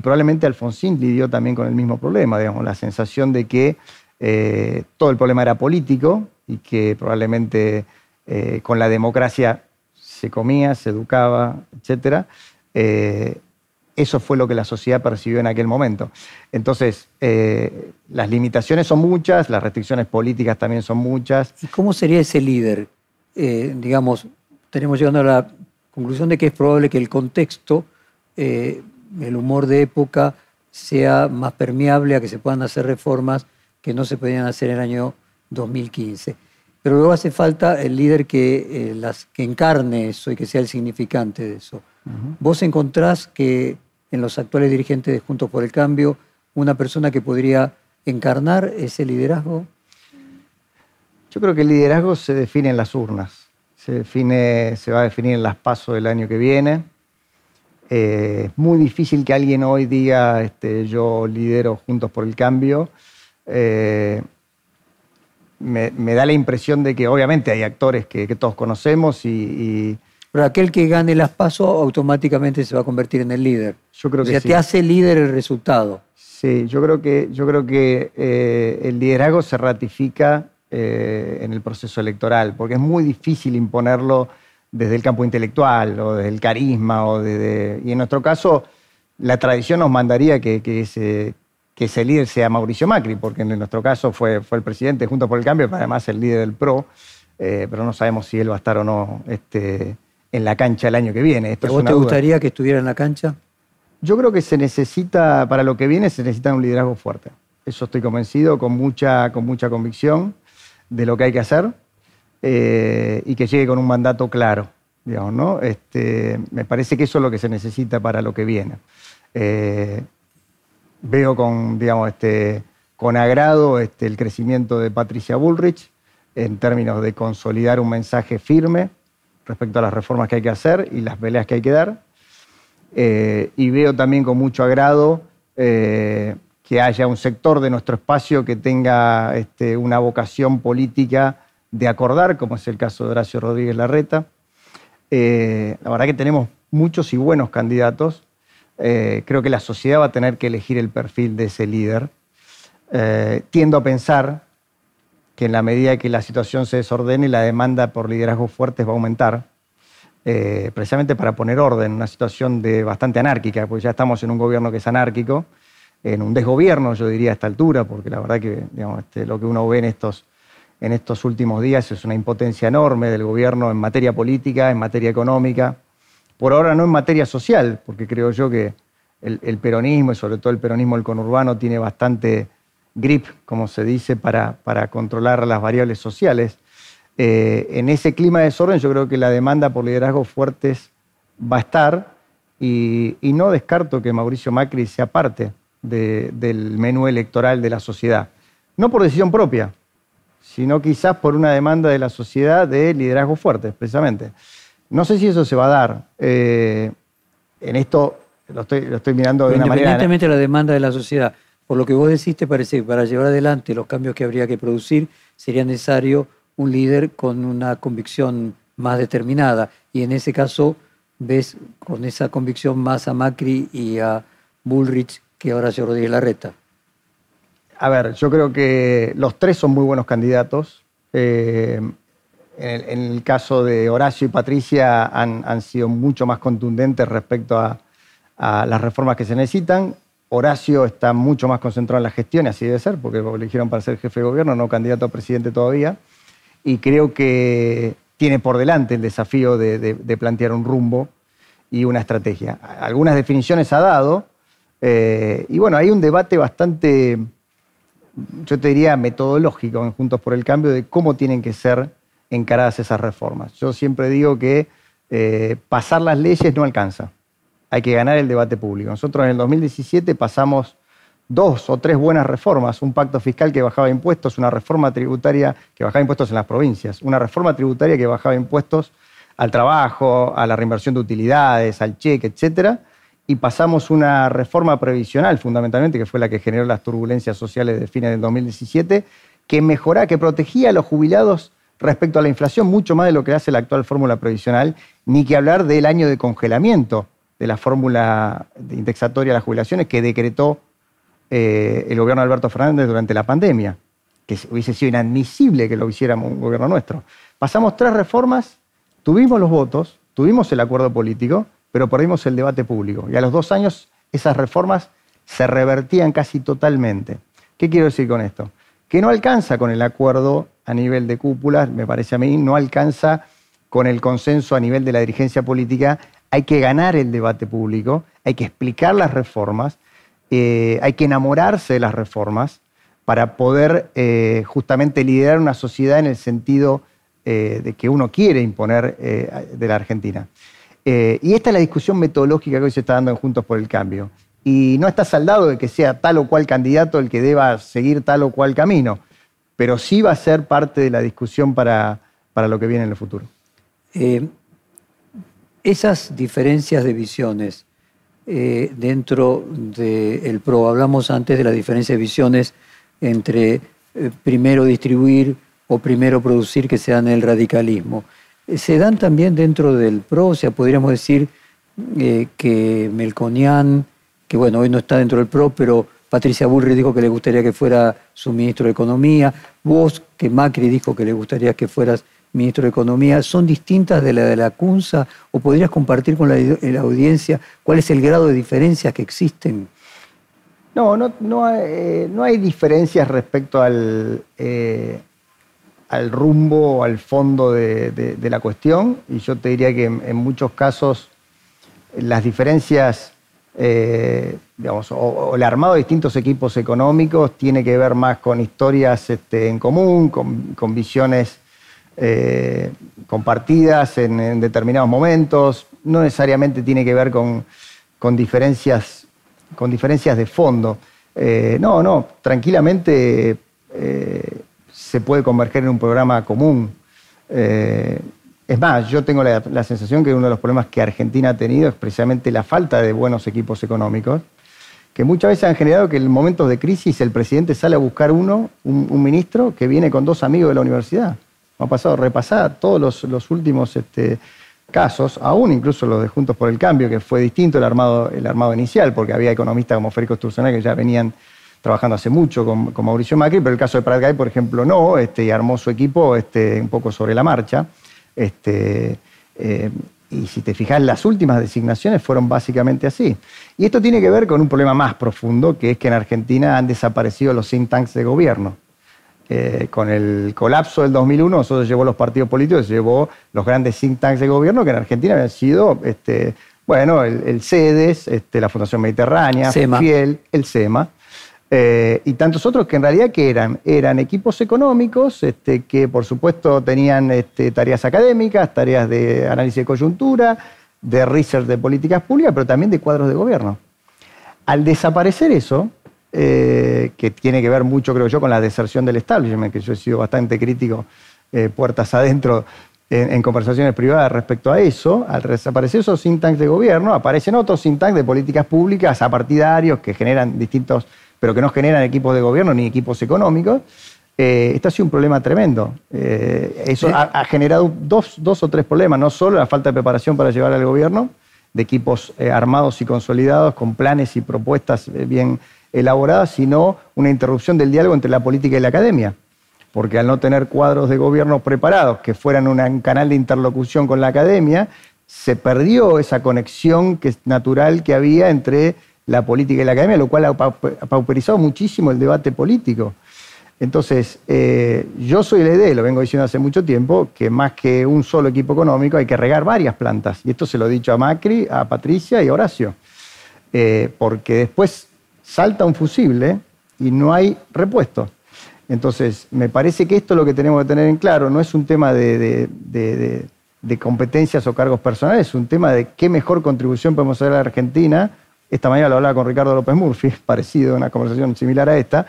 probablemente Alfonsín lidió también con el mismo problema, digamos, la sensación de que eh, todo el problema era político y que probablemente con la democracia se comía, se educaba, etc eso fue lo que la sociedad percibió en aquel momento. Entonces, eh, las limitaciones son muchas, las restricciones políticas también son muchas. ¿Y cómo sería ese líder? Eh, digamos, tenemos llegando a la conclusión de que es probable que el contexto eh, el humor de época sea más permeable a que se puedan hacer reformas que no se podían hacer en el año 2015. Pero luego hace falta el líder que, eh, las, que encarne eso y que sea el significante de eso. ¿Vos encontrás que en los actuales dirigentes de Juntos por el Cambio una persona que podría encarnar ese liderazgo? Yo creo que el liderazgo se define en las urnas, se, define, se va a definir en las pasos del año que viene. Eh, es muy difícil que alguien hoy diga este, yo lidero Juntos por el Cambio. Eh, me, da la impresión de que obviamente hay actores que, todos conocemos y, Pero aquel que gane las pasos automáticamente se va a convertir en el líder. Yo creo que o sea, te hace líder el resultado. Sí, yo creo que, yo creo que eh, el liderazgo se ratifica eh, en el proceso electoral, porque es muy difícil imponerlo desde el campo intelectual o desde el carisma. O desde, y en nuestro caso, la tradición nos mandaría que, que, ese, que ese líder sea Mauricio Macri, porque en nuestro caso fue, fue el presidente junto por el cambio, pero además el líder del PRO, eh, pero no sabemos si él va a estar o no este, en la cancha el año que viene. Esto ¿Vos te gustaría que estuviera en la cancha? Yo creo que se necesita, para lo que viene, se necesita un liderazgo fuerte. Eso estoy convencido, con mucha, con mucha convicción de lo que hay que hacer eh, y que llegue con un mandato claro. Digamos, ¿no? este, me parece que eso es lo que se necesita para lo que viene. Eh, veo con, digamos, este, con agrado este, el crecimiento de Patricia Bullrich en términos de consolidar un mensaje firme respecto a las reformas que hay que hacer y las peleas que hay que dar. Eh, y veo también con mucho agrado eh, que haya un sector de nuestro espacio que tenga este, una vocación política de acordar, como es el caso de Horacio Rodríguez Larreta. Eh, la verdad que tenemos muchos y buenos candidatos. creo que la sociedad va a tener que elegir el perfil de ese líder. tiendo a pensar que en la medida que la situación se desordene, la demanda por liderazgos fuertes va a aumentar. Eh, precisamente para poner orden en una situación de bastante anárquica, porque ya estamos en un gobierno que es anárquico, en un desgobierno, yo diría, a esta altura, porque la verdad que este, lo que uno ve en estos, en estos últimos días es una impotencia enorme del gobierno en materia política, en materia económica, por ahora no en materia social, porque creo yo que el, peronismo, y sobre todo el peronismo del conurbano, tiene bastante grip, como se dice, para, para controlar las variables sociales. Eh, en ese clima de desorden yo creo que la demanda por liderazgos fuertes va a estar y, no descarto que Mauricio Macri sea parte del menú electoral de la sociedad. No por decisión propia, sino quizás por una demanda de la sociedad de liderazgos fuertes, precisamente. No sé si eso se va a dar. Eh, en esto lo estoy, mirando de una manera... Independientemente de la demanda de la sociedad, por lo que vos decís, te parece que para llevar adelante los cambios que habría que producir sería necesario un líder con una convicción más determinada. Y en ese caso ves con esa convicción más a Macri y a Bullrich que a Horacio Rodríguez Larreta. A ver, yo creo que los tres son muy buenos candidatos. Eh, en, el, caso de Horacio y Patricia han, sido mucho más contundentes respecto a, las reformas que se necesitan. Horacio está mucho más concentrado en la gestión, así debe ser, porque lo eligieron para ser jefe de gobierno, no candidato a presidente todavía y creo que tiene por delante el desafío de, plantear un rumbo y una estrategia. Algunas definiciones ha dado eh, y bueno, hay un debate bastante, yo te diría, metodológico en Juntos por el Cambio de cómo tienen que ser encaradas esas reformas. Yo siempre digo que eh, pasar las leyes no alcanza, hay que ganar el debate público. Nosotros en el 2017 pasamos dos o tres buenas reformas, un pacto fiscal que bajaba impuestos, una reforma tributaria que bajaba impuestos en las provincias, una reforma tributaria que bajaba impuestos al trabajo, a la reinversión de utilidades, al cheque, etcétera, y pasamos una reforma previsional fundamentalmente, que fue la que generó las turbulencias sociales de fines del 2017, que mejoraba, que protegía a los jubilados respecto a la inflación mucho más de lo que hace la actual fórmula previsional, ni que hablar del año de congelamiento de la fórmula indexatoria de las jubilaciones que decretó eh, el gobierno de Alberto Fernández durante la pandemia, que hubiese sido inadmisible que lo hiciéramos un gobierno nuestro. Pasamos tres reformas, tuvimos los votos, tuvimos el acuerdo político, pero perdimos el debate público. Y a los dos años esas reformas se revertían casi totalmente. ¿Qué quiero decir con esto? Que no alcanza con el acuerdo a nivel de cúpula, me parece a mí, no alcanza con el consenso a nivel de la dirigencia política. Hay que ganar el debate público, hay que explicar las reformas, eh, hay que enamorarse de las reformas para poder eh, justamente liderar una sociedad en el sentido eh, de que uno quiere imponer de la Argentina. y esta es la discusión metodológica que hoy se está dando en Juntos por el Cambio. Y no está saldado de que sea tal o cual candidato el que deba seguir tal o cual camino, pero sí va a ser parte de la discusión para, para lo que viene en el futuro. Esas diferencias de visiones eh, dentro del PRO. Hablamos antes de la diferencia de visiones entre eh, primero distribuir o primero producir que se dan el radicalismo. Eh, se dan también dentro del PRO, o sea, podríamos decir que Melconian, que bueno, hoy no está dentro del PRO, pero Patricia Bullrich dijo que le gustaría que fuera su ministro de Economía, vos, que Macri dijo que le gustaría que fueras ministro de Economía, son distintas de la de la CUNSA o podrías compartir con la, audiencia cuál es el grado de diferencias que existen? No, no, no, hay, eh, diferencias respecto al, eh, al rumbo o al fondo de, la cuestión y yo te diría que en, muchos casos las diferencias, eh, digamos, o, el armado de distintos equipos económicos tiene que ver más con historias este, en común, con visiones eh, compartidas en, determinados momentos, no necesariamente tiene que ver con, diferencias, con diferencias de fondo. Eh, no, no, tranquilamente eh, se puede converger en un programa común. es más, yo tengo la, la, sensación que uno de los problemas que Argentina ha tenido es precisamente la falta de buenos equipos económicos, que muchas veces han generado que en momentos de crisis el presidente sale a buscar uno, un ministro, que viene con dos amigos de la universidad ha pasado repasar todos los, últimos este, casos, aún incluso los de Juntos por el Cambio, que fue distinto el armado, el armado inicial, porque había economistas como Federico Sturzenegger que ya venían trabajando hace mucho con, Mauricio Macri, pero el caso de Prat por ejemplo, no, este, y armó su equipo este, un poco sobre la marcha. Este, eh, y si te fijas, las últimas designaciones fueron básicamente así. Y esto tiene que ver con un problema más profundo, que es que en Argentina han desaparecido los think tanks de gobierno. Eh, con el colapso del 2001, nosotros llevó los partidos políticos, llevó los grandes think tanks de gobierno que en Argentina habían sido, este, bueno, el, CEDES, este, la Fundación Mediterránea, FIEL, el SEMA, eh, y tantos otros que en realidad que eran, eran equipos económicos este, que por supuesto tenían este, tareas académicas, tareas de análisis de coyuntura, de research de políticas públicas, pero también de cuadros de gobierno. Al desaparecer eso, eh, que tiene que ver mucho, creo yo, con la deserción del establishment, que yo he sido bastante crítico eh, puertas adentro en, conversaciones privadas respecto a eso. Al desaparecer esos think tanks de gobierno, aparecen otros think tanks de políticas públicas apartidarios que generan distintos, pero que no generan equipos de gobierno ni equipos económicos. Eh, esto ha sido un problema tremendo. eso ha, generado dos, dos, o tres problemas, no solo la falta de preparación para llevar al gobierno, de equipos armados y consolidados con planes y propuestas bien elaborada, sino una interrupción del diálogo entre la política y la academia. Porque al no tener cuadros de gobierno preparados que fueran un canal de interlocución con la academia, se perdió esa conexión que es natural que había entre la política y la academia, lo cual ha pauperizado muchísimo el debate político. Entonces, eh, yo soy la idea, lo vengo diciendo hace mucho tiempo, que más que un solo equipo económico hay que regar varias plantas. Y esto se lo he dicho a Macri, a Patricia y a Horacio. Eh, porque después salta un fusible y no hay repuesto. Entonces, me parece que esto es lo que tenemos que tener en claro, no es un tema de, competencias o cargos personales, es un tema de qué mejor contribución podemos hacer a la Argentina. Esta mañana lo hablaba con Ricardo López Murphy, parecido, una conversación similar a esta,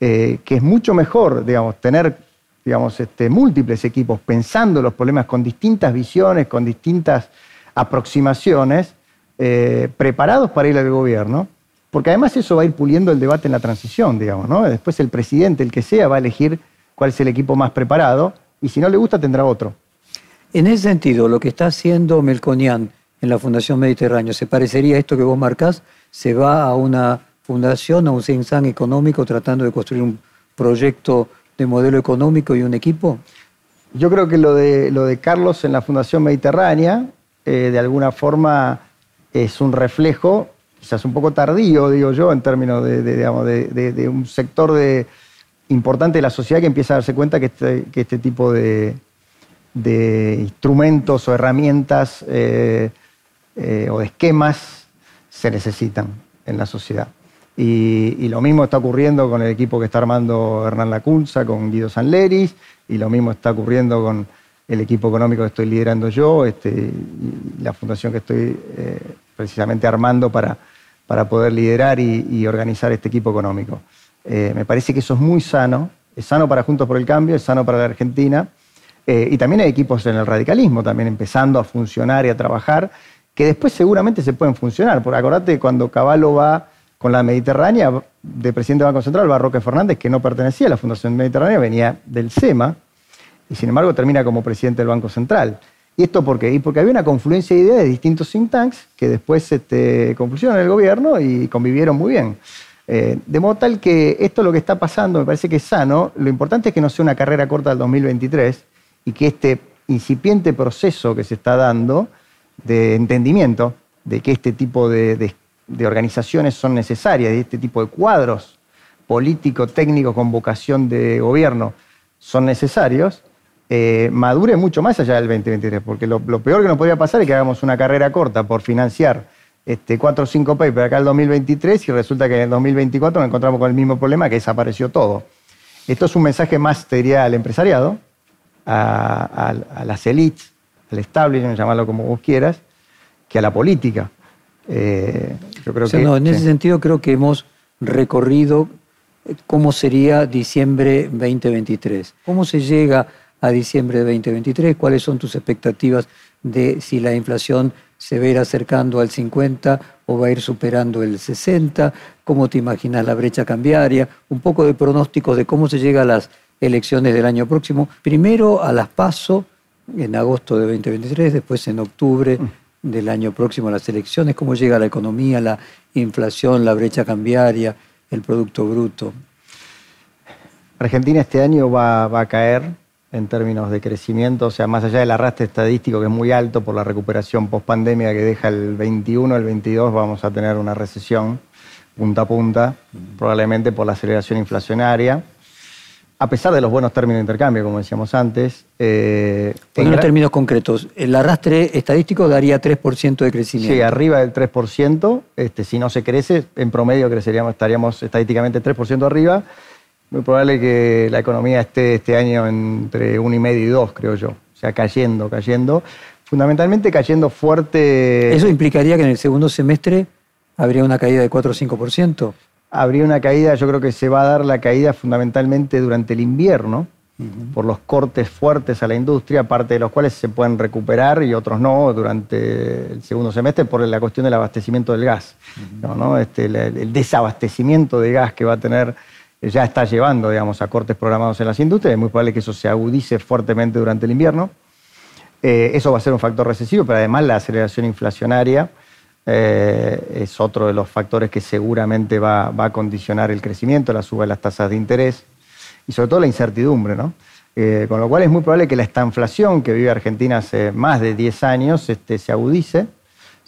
eh, que es mucho mejor, digamos, tener digamos, este, múltiples equipos pensando los problemas con distintas visiones, con distintas aproximaciones, eh, preparados para ir al gobierno, porque además eso va a ir puliendo el debate en la transición, digamos, ¿no? Después el presidente, el que sea, va a elegir cuál es el equipo más preparado y si no le gusta tendrá otro. En ese sentido, lo que está haciendo Melconian en la Fundación Mediterráneo, ¿se parecería a esto que vos marcás? ¿Se va a una fundación, a un think económico tratando de construir un proyecto de modelo económico y un equipo? Yo creo que lo de, lo de Carlos en la Fundación Mediterránea, eh, de alguna forma, es un reflejo quizás un poco tardío, digo yo, en términos de, un sector de, importante de la sociedad que empieza a darse cuenta que este, este tipo de, instrumentos o herramientas eh, eh, o de esquemas se necesitan en la sociedad. Y, lo mismo está ocurriendo con el equipo que está armando Hernán Lacunza, con Guido Sanleris, y lo mismo está ocurriendo con el equipo económico que estoy liderando yo, este, y la fundación que estoy eh, precisamente armando para, para poder liderar y, organizar este equipo económico. Eh, me parece que eso es muy sano, es sano para Juntos por el Cambio, es sano para la Argentina, eh, y también hay equipos en el radicalismo, también empezando a funcionar y a trabajar, que después seguramente se pueden funcionar. Porque acordate cuando Caballo va con la Mediterránea, de presidente del Banco Central, va Roque Fernández, que no pertenecía a la Fundación Mediterránea, venía del SEMA, y sin embargo termina como presidente del Banco Central. ¿Y esto por qué? Y porque había una confluencia de ideas de distintos think tanks que después este, confluyeron en el gobierno y convivieron muy bien. Eh, de modo tal que esto lo que está pasando me parece que es sano. Lo importante es que no sea una carrera corta del 2023 y que este incipiente proceso que se está dando de entendimiento de que este tipo de, organizaciones son necesarias, de este tipo de cuadros políticos, técnicos con vocación de gobierno son necesarios, eh, madure mucho más allá del 2023, porque lo, peor que nos podría pasar es que hagamos una carrera corta por financiar este, 4 o 5 papers acá el 2023 y resulta que en el 2024 nos encontramos con el mismo problema que desapareció todo. Esto es un mensaje más sería al empresariado, a, las élites, al establishment, llamarlo como vos quieras, que a la política. Eh, yo creo que, en ese sentido creo que hemos recorrido cómo sería diciembre 2023. ¿Cómo se llega a diciembre de 2023? ¿Cuáles son tus expectativas de si la inflación se va a ir acercando al 50 o va a ir superando el 60? ¿Cómo te imaginas la brecha cambiaria? Un poco de pronósticos de cómo se llega a las elecciones del año próximo. Primero a las PASO en agosto de 2023, después en octubre mm. del año próximo a las elecciones, cómo llega la economía, la inflación, la brecha cambiaria, el Producto Bruto. Argentina este año va, a caer en términos de crecimiento, o sea, más allá del arrastre estadístico que es muy alto por la recuperación post-pandemia que deja el 21, el 22 vamos a tener una recesión punta a punta, probablemente por la aceleración inflacionaria a pesar de los buenos términos de intercambio, como decíamos antes. Eh, en términos concretos, el arrastre estadístico daría 3% de crecimiento. Sí, arriba del 3%. Este, si no se crece, en promedio creceríamos, estaríamos estadísticamente 3% arriba. Muy probable que la economía esté este año entre 1,5 y 2, creo yo. O sea, cayendo, cayendo. Fundamentalmente cayendo fuerte. ¿Eso implicaría que en el segundo semestre habría una caída de 4 o 5%? habría una caída, yo creo que se va a dar la caída fundamentalmente durante el invierno, por los cortes fuertes a la industria, parte de los cuales se pueden recuperar y otros no durante el segundo semestre por la cuestión del abastecimiento del gas. Este, el, desabastecimiento de gas que va a tener ya está llevando digamos, a cortes programados en las industrias, es muy probable que eso se agudice fuertemente durante el invierno. Eh, eso va a ser un factor recesivo, pero además la aceleración inflacionaria eh, es otro de los factores que seguramente va, a condicionar el crecimiento, la suba de las tasas de interés y sobre todo la incertidumbre, ¿no? Eh, con lo cual es muy probable que la estanflación que vive Argentina hace más de 10 años este, se agudice,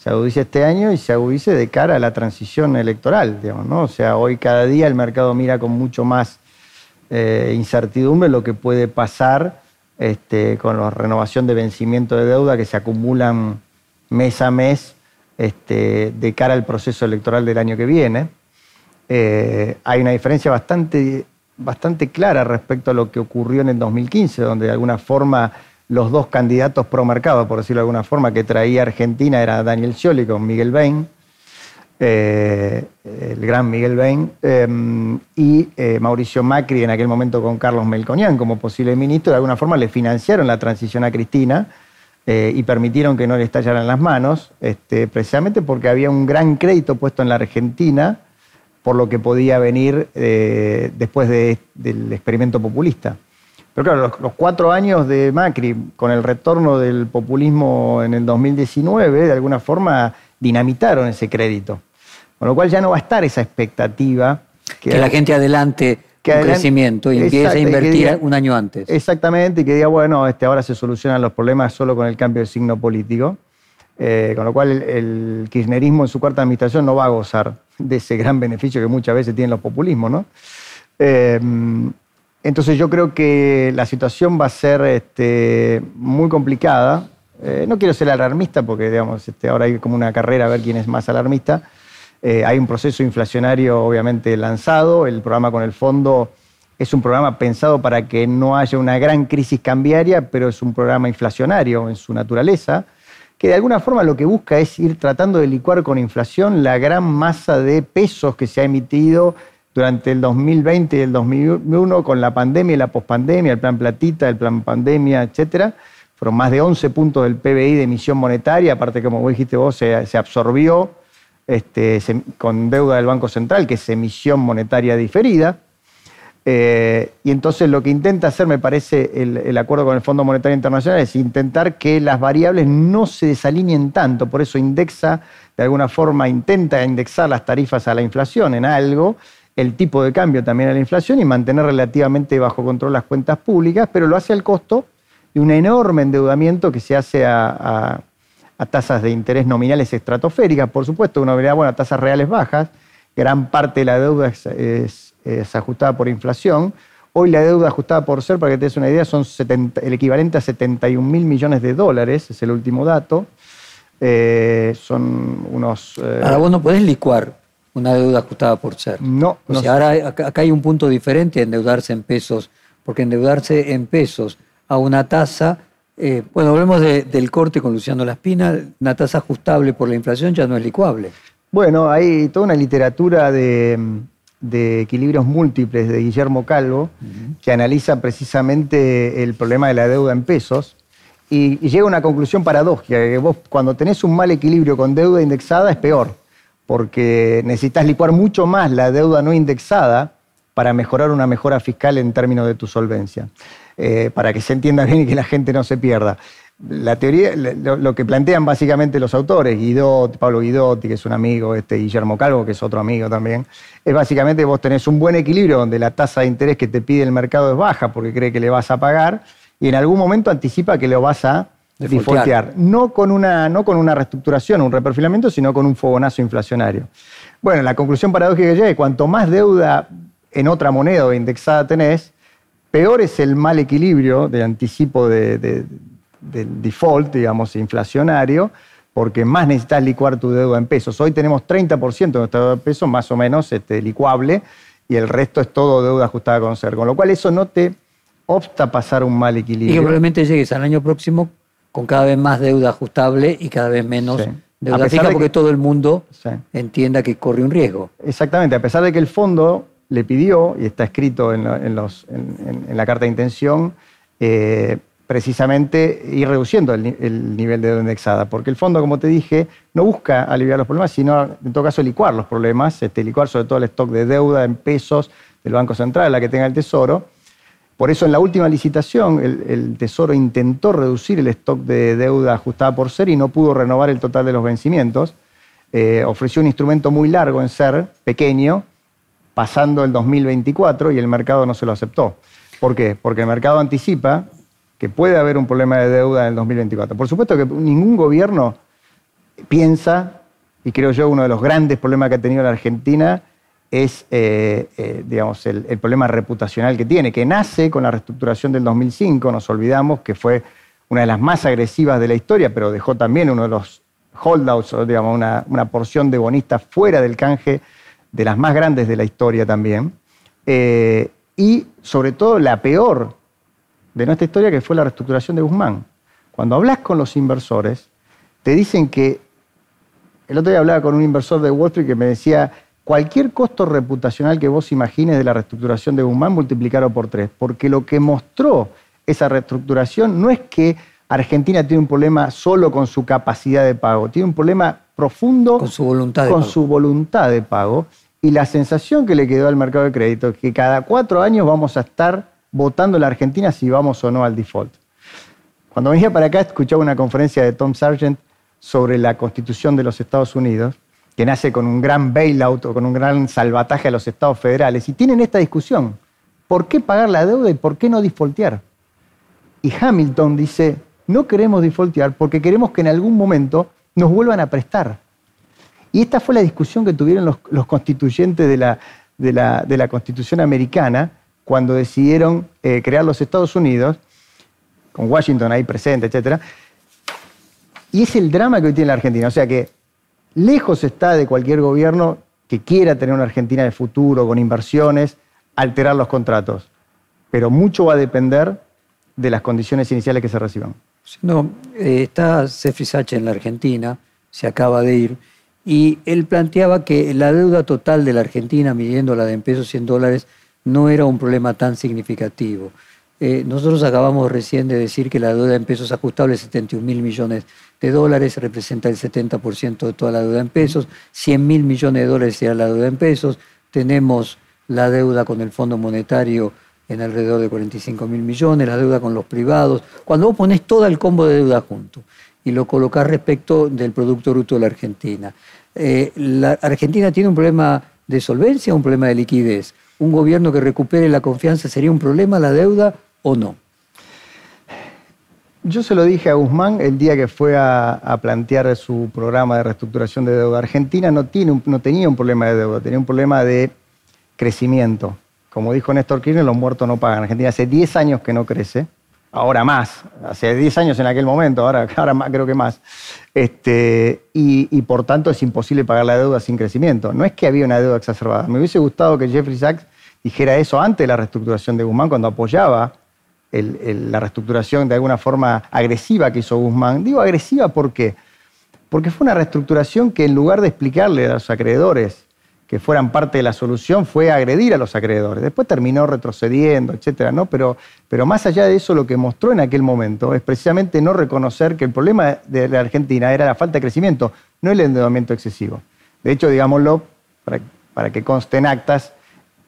se agudice este año y se agudice de cara a la transición electoral, digamos, ¿no? O sea, hoy cada día el mercado mira con mucho más eh, incertidumbre lo que puede pasar este, con la renovación de vencimiento de deuda que se acumulan mes a mes este, de cara al proceso electoral del año que viene. Eh, hay una diferencia bastante, bastante clara respecto a lo que ocurrió en el 2015, donde de alguna forma los dos candidatos pro mercado, por decirlo de alguna forma, que traía Argentina era Daniel Scioli con Miguel Bain, eh, el gran Miguel Bain, em, y eh, Mauricio Macri en aquel momento con Carlos Melconian como posible ministro, de alguna forma le financiaron la transición a Cristina eh, y permitieron que no le estallaran las manos, este, precisamente porque había un gran crédito puesto en la Argentina por lo que podía venir eh, después del experimento populista. Pero claro, los, cuatro años de Macri, con el retorno del populismo en el 2019, de alguna forma dinamitaron ese crédito. Con lo cual ya no va a estar esa expectativa. Que, la gente adelante que un crecimiento y empieza a invertir un año antes. Exactamente, y que diga, bueno, este, ahora se solucionan los problemas solo con el cambio de signo político. Eh, con lo cual el, kirchnerismo en su cuarta administración no va a gozar de ese gran beneficio que muchas veces tienen los populismos, ¿no? Eh, entonces yo creo que la situación va a ser este, muy complicada. Eh, no quiero ser alarmista porque digamos, este, ahora hay como una carrera a ver quién es más alarmista, Eh, hay un proceso inflacionario obviamente lanzado, el programa con el fondo es un programa pensado para que no haya una gran crisis cambiaria, pero es un programa inflacionario en su naturaleza, que de alguna forma lo que busca es ir tratando de licuar con inflación la gran masa de pesos que se ha emitido durante el 2020 y el 2001 con la pandemia y la pospandemia, el plan platita, el plan pandemia, etcétera. Fueron más de 11 puntos del PBI de emisión monetaria, aparte como dijiste vos, se, absorbió este, con deuda del Banco Central, que es emisión monetaria diferida. Eh, y entonces lo que intenta hacer, me parece, el, acuerdo con el Fondo Monetario Internacional es intentar que las variables no se desalineen tanto. Por eso indexa, de alguna forma, intenta indexar las tarifas a la inflación en algo, el tipo de cambio también a la inflación y mantener relativamente bajo control las cuentas públicas, pero lo hace al costo de un enorme endeudamiento que se hace a, tasas de interés nominales estratosféricas. Por supuesto, uno vería, bueno, tasas reales bajas, gran parte de la deuda es es ajustada por inflación. Hoy la deuda ajustada por ser, para que te des una idea, son el equivalente a 71 mil millones de dólares, es el último dato. Eh, son unos... Eh, ahora vos no podés licuar una deuda ajustada por ser. No. O sea, ahora acá, hay un punto diferente endeudarse en pesos, porque endeudarse en pesos a una tasa, eh, bueno, hablemos del corte con Luciano Laspina, una tasa ajustable por la inflación ya no es licuable. Bueno, hay toda una literatura de de equilibrios múltiples de Guillermo Calvo, que analiza precisamente el problema de la deuda en pesos y, llega a una conclusión paradójica, que vos cuando tenés un mal equilibrio con deuda indexada es peor, porque necesitas licuar mucho más la deuda no indexada para mejorar una mejora fiscal en términos de tu solvencia, eh, para que se entienda bien y que la gente no se pierda. La teoría, lo, que plantean básicamente los autores, Guidotti, Pablo Guidotti, que es un amigo, este Guillermo Calvo, que es otro amigo también, es básicamente vos tenés un buen equilibrio donde la tasa de interés que te pide el mercado es baja porque cree que le vas a pagar y en algún momento anticipa que lo vas a defaultear. No con, una, no con una reestructuración, un reperfilamiento, sino con un fogonazo inflacionario. Bueno, la conclusión paradójica que llega es que cuanto más deuda en otra moneda o indexada tenés, peor es el mal equilibrio de anticipo de del default, digamos, inflacionario, porque más necesitas licuar tu deuda en pesos. Hoy tenemos 30% de nuestra deuda en pesos, más o menos este, licuable, y el resto es todo deuda ajustada con ser. Con lo cual eso no te opta a pasar un mal equilibrio. Y que probablemente llegues al año próximo con cada vez más deuda ajustable y cada vez menos deuda fija, porque todo el mundo entienda que corre un riesgo. Exactamente, a pesar de que el fondo le pidió, y está escrito en, los, en la carta de intención, eh, precisamente ir reduciendo el, nivel de deuda indexada, porque el fondo, como te dije, no busca aliviar los problemas, sino en todo caso licuar los problemas, este, licuar sobre todo el stock de deuda en pesos del Banco Central, la que tenga el Tesoro. Por eso en la última licitación el, Tesoro intentó reducir el stock de deuda ajustada por ser y no pudo renovar el total de los vencimientos. Eh, ofreció un instrumento muy largo en ser, pequeño, pasando el 2024 y el mercado no se lo aceptó. ¿Por qué? Porque el mercado anticipa que puede haber un problema de deuda en el 2024. Por supuesto que ningún gobierno piensa, y creo yo uno de los grandes problemas que ha tenido la Argentina es eh, eh, digamos, el, problema reputacional que tiene, que nace con la reestructuración del 2005, nos olvidamos que fue una de las más agresivas de la historia, pero dejó también uno de los holdouts, digamos, una, porción de bonistas fuera del canje de las más grandes de la historia también. Eh, y sobre todo la peor de nuestra historia, que fue la reestructuración de Guzmán. Cuando hablas con los inversores, te dicen que, el otro día hablaba con un inversor de Wall Street que me decía, cualquier costo reputacional que vos imagines de la reestructuración de Guzmán, multiplicarlo por tres, porque lo que mostró esa reestructuración no es que Argentina tiene un problema solo con su capacidad de pago, tiene un problema profundo con su voluntad con su voluntad de pago. Y la sensación que le quedó al mercado de crédito es que cada cuatro años vamos a estar votando la Argentina si vamos o no al default. Cuando venía para acá escuchaba una conferencia de Tom Sargent sobre la constitución de los Estados Unidos, que nace con un gran bailout o con un gran salvataje a los estados federales, y tienen esta discusión, ¿por qué pagar la deuda y por qué no defaultear? Y Hamilton dice, no queremos defaultear porque queremos que en algún momento nos vuelvan a prestar. Y esta fue la discusión que tuvieron los, constituyentes de la, de la Constitución americana, cuando decidieron eh, crear los Estados Unidos, con Washington ahí presente, etc. Y es el drama que hoy tiene la Argentina. O sea que lejos está de cualquier gobierno que quiera tener una Argentina de futuro, con inversiones, alterar los contratos. Pero mucho va a depender de las condiciones iniciales que se reciban. No, eh, está Sefri en la Argentina, se acaba de ir, y él planteaba que la deuda total de la Argentina, midiéndola en pesos y en dólares, no era un problema tan significativo. Eh, nosotros acabamos recién de decir que la deuda en pesos ajustable es 71 mil millones de dólares, representa el 70% de toda la deuda en pesos, 100 mil millones de dólares será la deuda en pesos, tenemos la deuda con el Fondo Monetario en alrededor de 45 mil millones, la deuda con los privados. Cuando vos pones todo el combo de deuda junto y lo colocás respecto del Producto Bruto de la Argentina, eh, la Argentina tiene un problema de solvencia, un problema de liquidez. ¿Un gobierno que recupere la confianza sería un problema la deuda o no? Yo se lo dije a Guzmán el día que fue a, plantear su programa de reestructuración de deuda. Argentina no, tiene no tenía un problema de deuda, tenía un problema de crecimiento. Como dijo Néstor Kirchner, los muertos no pagan. Argentina hace 10 años que no crece, ahora más, hace 10 años en aquel momento, ahora, ahora más, creo que más. Este, y, por tanto es imposible pagar la deuda sin crecimiento. No es que había una deuda exacerbada. Me hubiese gustado que Jeffrey Sachs dijera eso antes de la reestructuración de Guzmán, cuando apoyaba la reestructuración de alguna forma agresiva que hizo Guzmán. Digo agresiva ¿por qué? Porque fue una reestructuración que en lugar de explicarle a los acreedores que fueran parte de la solución fue agredir a los acreedores. Después terminó retrocediendo, etcétera, ¿no? Pero, pero más allá de eso, lo que mostró en aquel momento es precisamente no reconocer que el problema de la Argentina era la falta de crecimiento, no el endeudamiento excesivo. De hecho, digámoslo, para, para que consten actas,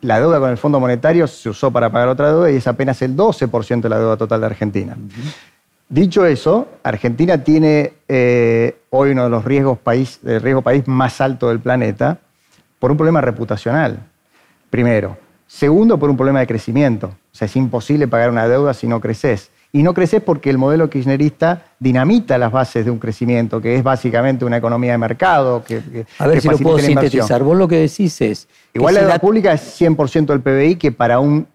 la deuda con el Fondo Monetario se usó para pagar otra deuda y es apenas el 12% de la deuda total de Argentina. Dicho eso, Argentina tiene eh, hoy uno de los riesgos país, el riesgo país más alto del planeta por un problema reputacional, primero. Segundo, por un problema de crecimiento. O sea, es imposible pagar una deuda si no creces. Y no creces porque el modelo kirchnerista dinamita las bases de un crecimiento, que es básicamente una economía de mercado. Que, a ver si lo puedo sintetizar. Vos lo que decís es... Igual la deuda pública es 100% del PBI, que para un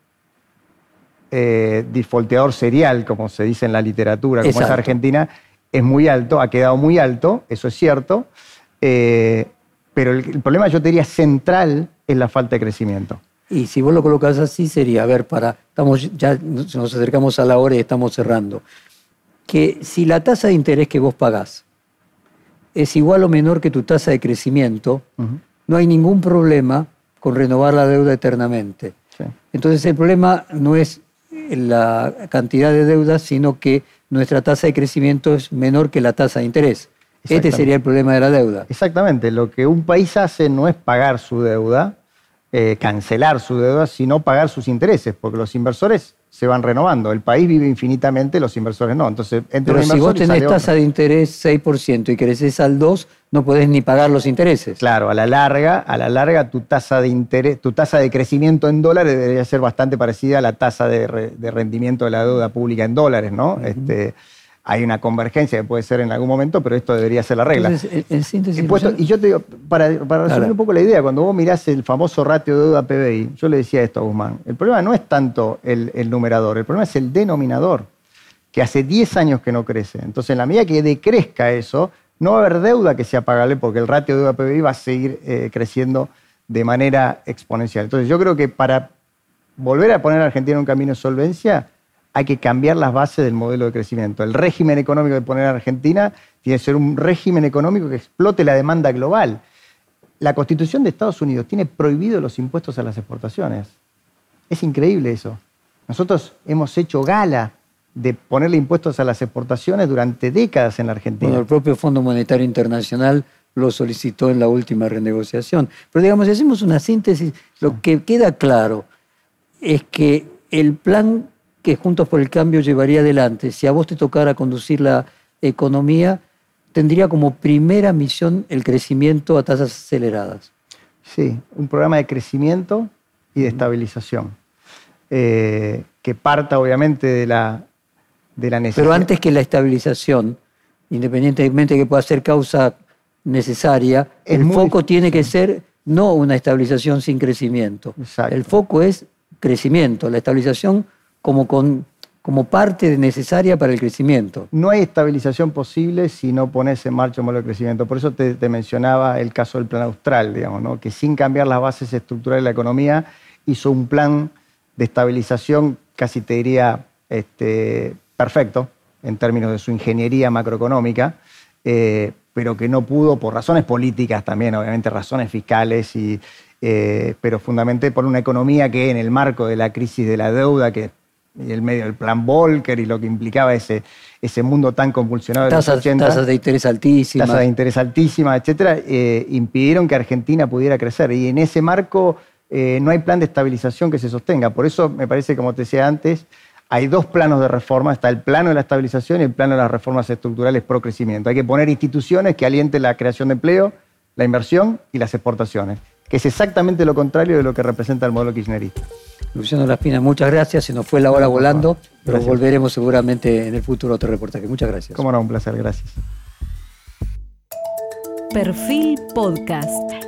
eh, disfolteador serial, como se dice en la literatura, como es Argentina, es muy alto, ha quedado muy alto, eso es cierto. Eh, pero el, problema, yo te diría, central es la falta de crecimiento. Y si vos lo colocas así, sería, a ver, para, estamos, ya nos acercamos a la hora y estamos cerrando, que si la tasa de interés que vos pagás es igual o menor que tu tasa de crecimiento, no hay ningún problema con renovar la deuda eternamente. Entonces el problema no es la cantidad de deuda, sino que nuestra tasa de crecimiento es menor que la tasa de interés. Este sería el problema de la deuda. Exactamente. Lo que un país hace no es pagar su deuda, eh, cancelar su deuda, sino pagar sus intereses, porque los inversores se van renovando. El país vive infinitamente, los inversores no. Entonces, entre Pero si vos tenés tasa de interés 6% y creces al 2%, no podés ni pagar los intereses. Claro, a la larga, a la larga tu tasa de interés, tu tasa de crecimiento en dólares debería ser bastante parecida a la tasa de, rendimiento de la deuda pública en dólares, ¿no? este, hay una convergencia que puede ser en algún momento, pero esto debería ser la regla. Entonces, en síntesis, y yo te digo, para, resumir un poco la idea, cuando vos mirás el famoso ratio de deuda PBI, yo le decía esto a Guzmán, el problema no es tanto el, numerador, el problema es el denominador, que hace 10 años que no crece. Entonces, en la medida que decrezca eso, no va a haber deuda que sea pagable porque el ratio de deuda PBI va a seguir eh, creciendo de manera exponencial. Entonces, yo creo que para volver a poner a Argentina en un camino de solvencia, hay que cambiar las bases del modelo de crecimiento. El régimen económico de poner a Argentina tiene que ser un régimen económico que explote la demanda global. La Constitución de Estados Unidos tiene prohibido los impuestos a las exportaciones. Es increíble eso. Nosotros hemos hecho gala de ponerle impuestos a las exportaciones durante décadas en la Argentina. Bueno, el propio Fondo Monetario Internacional lo solicitó en la última renegociación. Pero digamos, si hacemos una síntesis, lo que queda claro es que el plan que Juntos por el Cambio llevaría adelante, si a vos te tocara conducir la economía, tendría como primera misión el crecimiento a tasas aceleradas. Sí, un programa de crecimiento y de estabilización, eh, que parta obviamente de la, de la necesidad. Pero antes que la estabilización, independientemente de que pueda ser causa necesaria, el foco tiene que ser no una estabilización sin crecimiento. El foco es crecimiento, la estabilización como como parte necesaria para el crecimiento. No hay estabilización posible si no pones en marcha un modelo de crecimiento. Por eso te, mencionaba el caso del plan austral, digamos, ¿no? que sin cambiar las bases estructurales de la economía hizo un plan de estabilización, casi te diría, este, perfecto en términos de su ingeniería macroeconómica, eh, pero que no pudo por razones políticas también, obviamente razones fiscales, y, eh, pero fundamentalmente por una economía que en el marco de la crisis de la deuda, que y el medio del plan Volcker y lo que implicaba ese, ese mundo tan convulsionado de tasas, los 80, tasas de interés altísimas. Tasas de interés altísimas, etcétera, eh, impidieron que Argentina pudiera crecer. Y en ese marco no hay plan de estabilización que se sostenga. Por eso me parece, como te decía antes, hay dos planos de reforma, está el plano de la estabilización y el plano de las reformas estructurales pro crecimiento. Hay que poner instituciones que alienten la creación de empleo, la inversión y las exportaciones, que es exactamente lo contrario de lo que representa el modelo kirchnerista. Luciano Laspina, muchas gracias. Se nos fue la hora volando, pero volveremos seguramente en el futuro a otro reportaje. Muchas gracias. Cómo no, un placer, gracias. Perfil Podcast.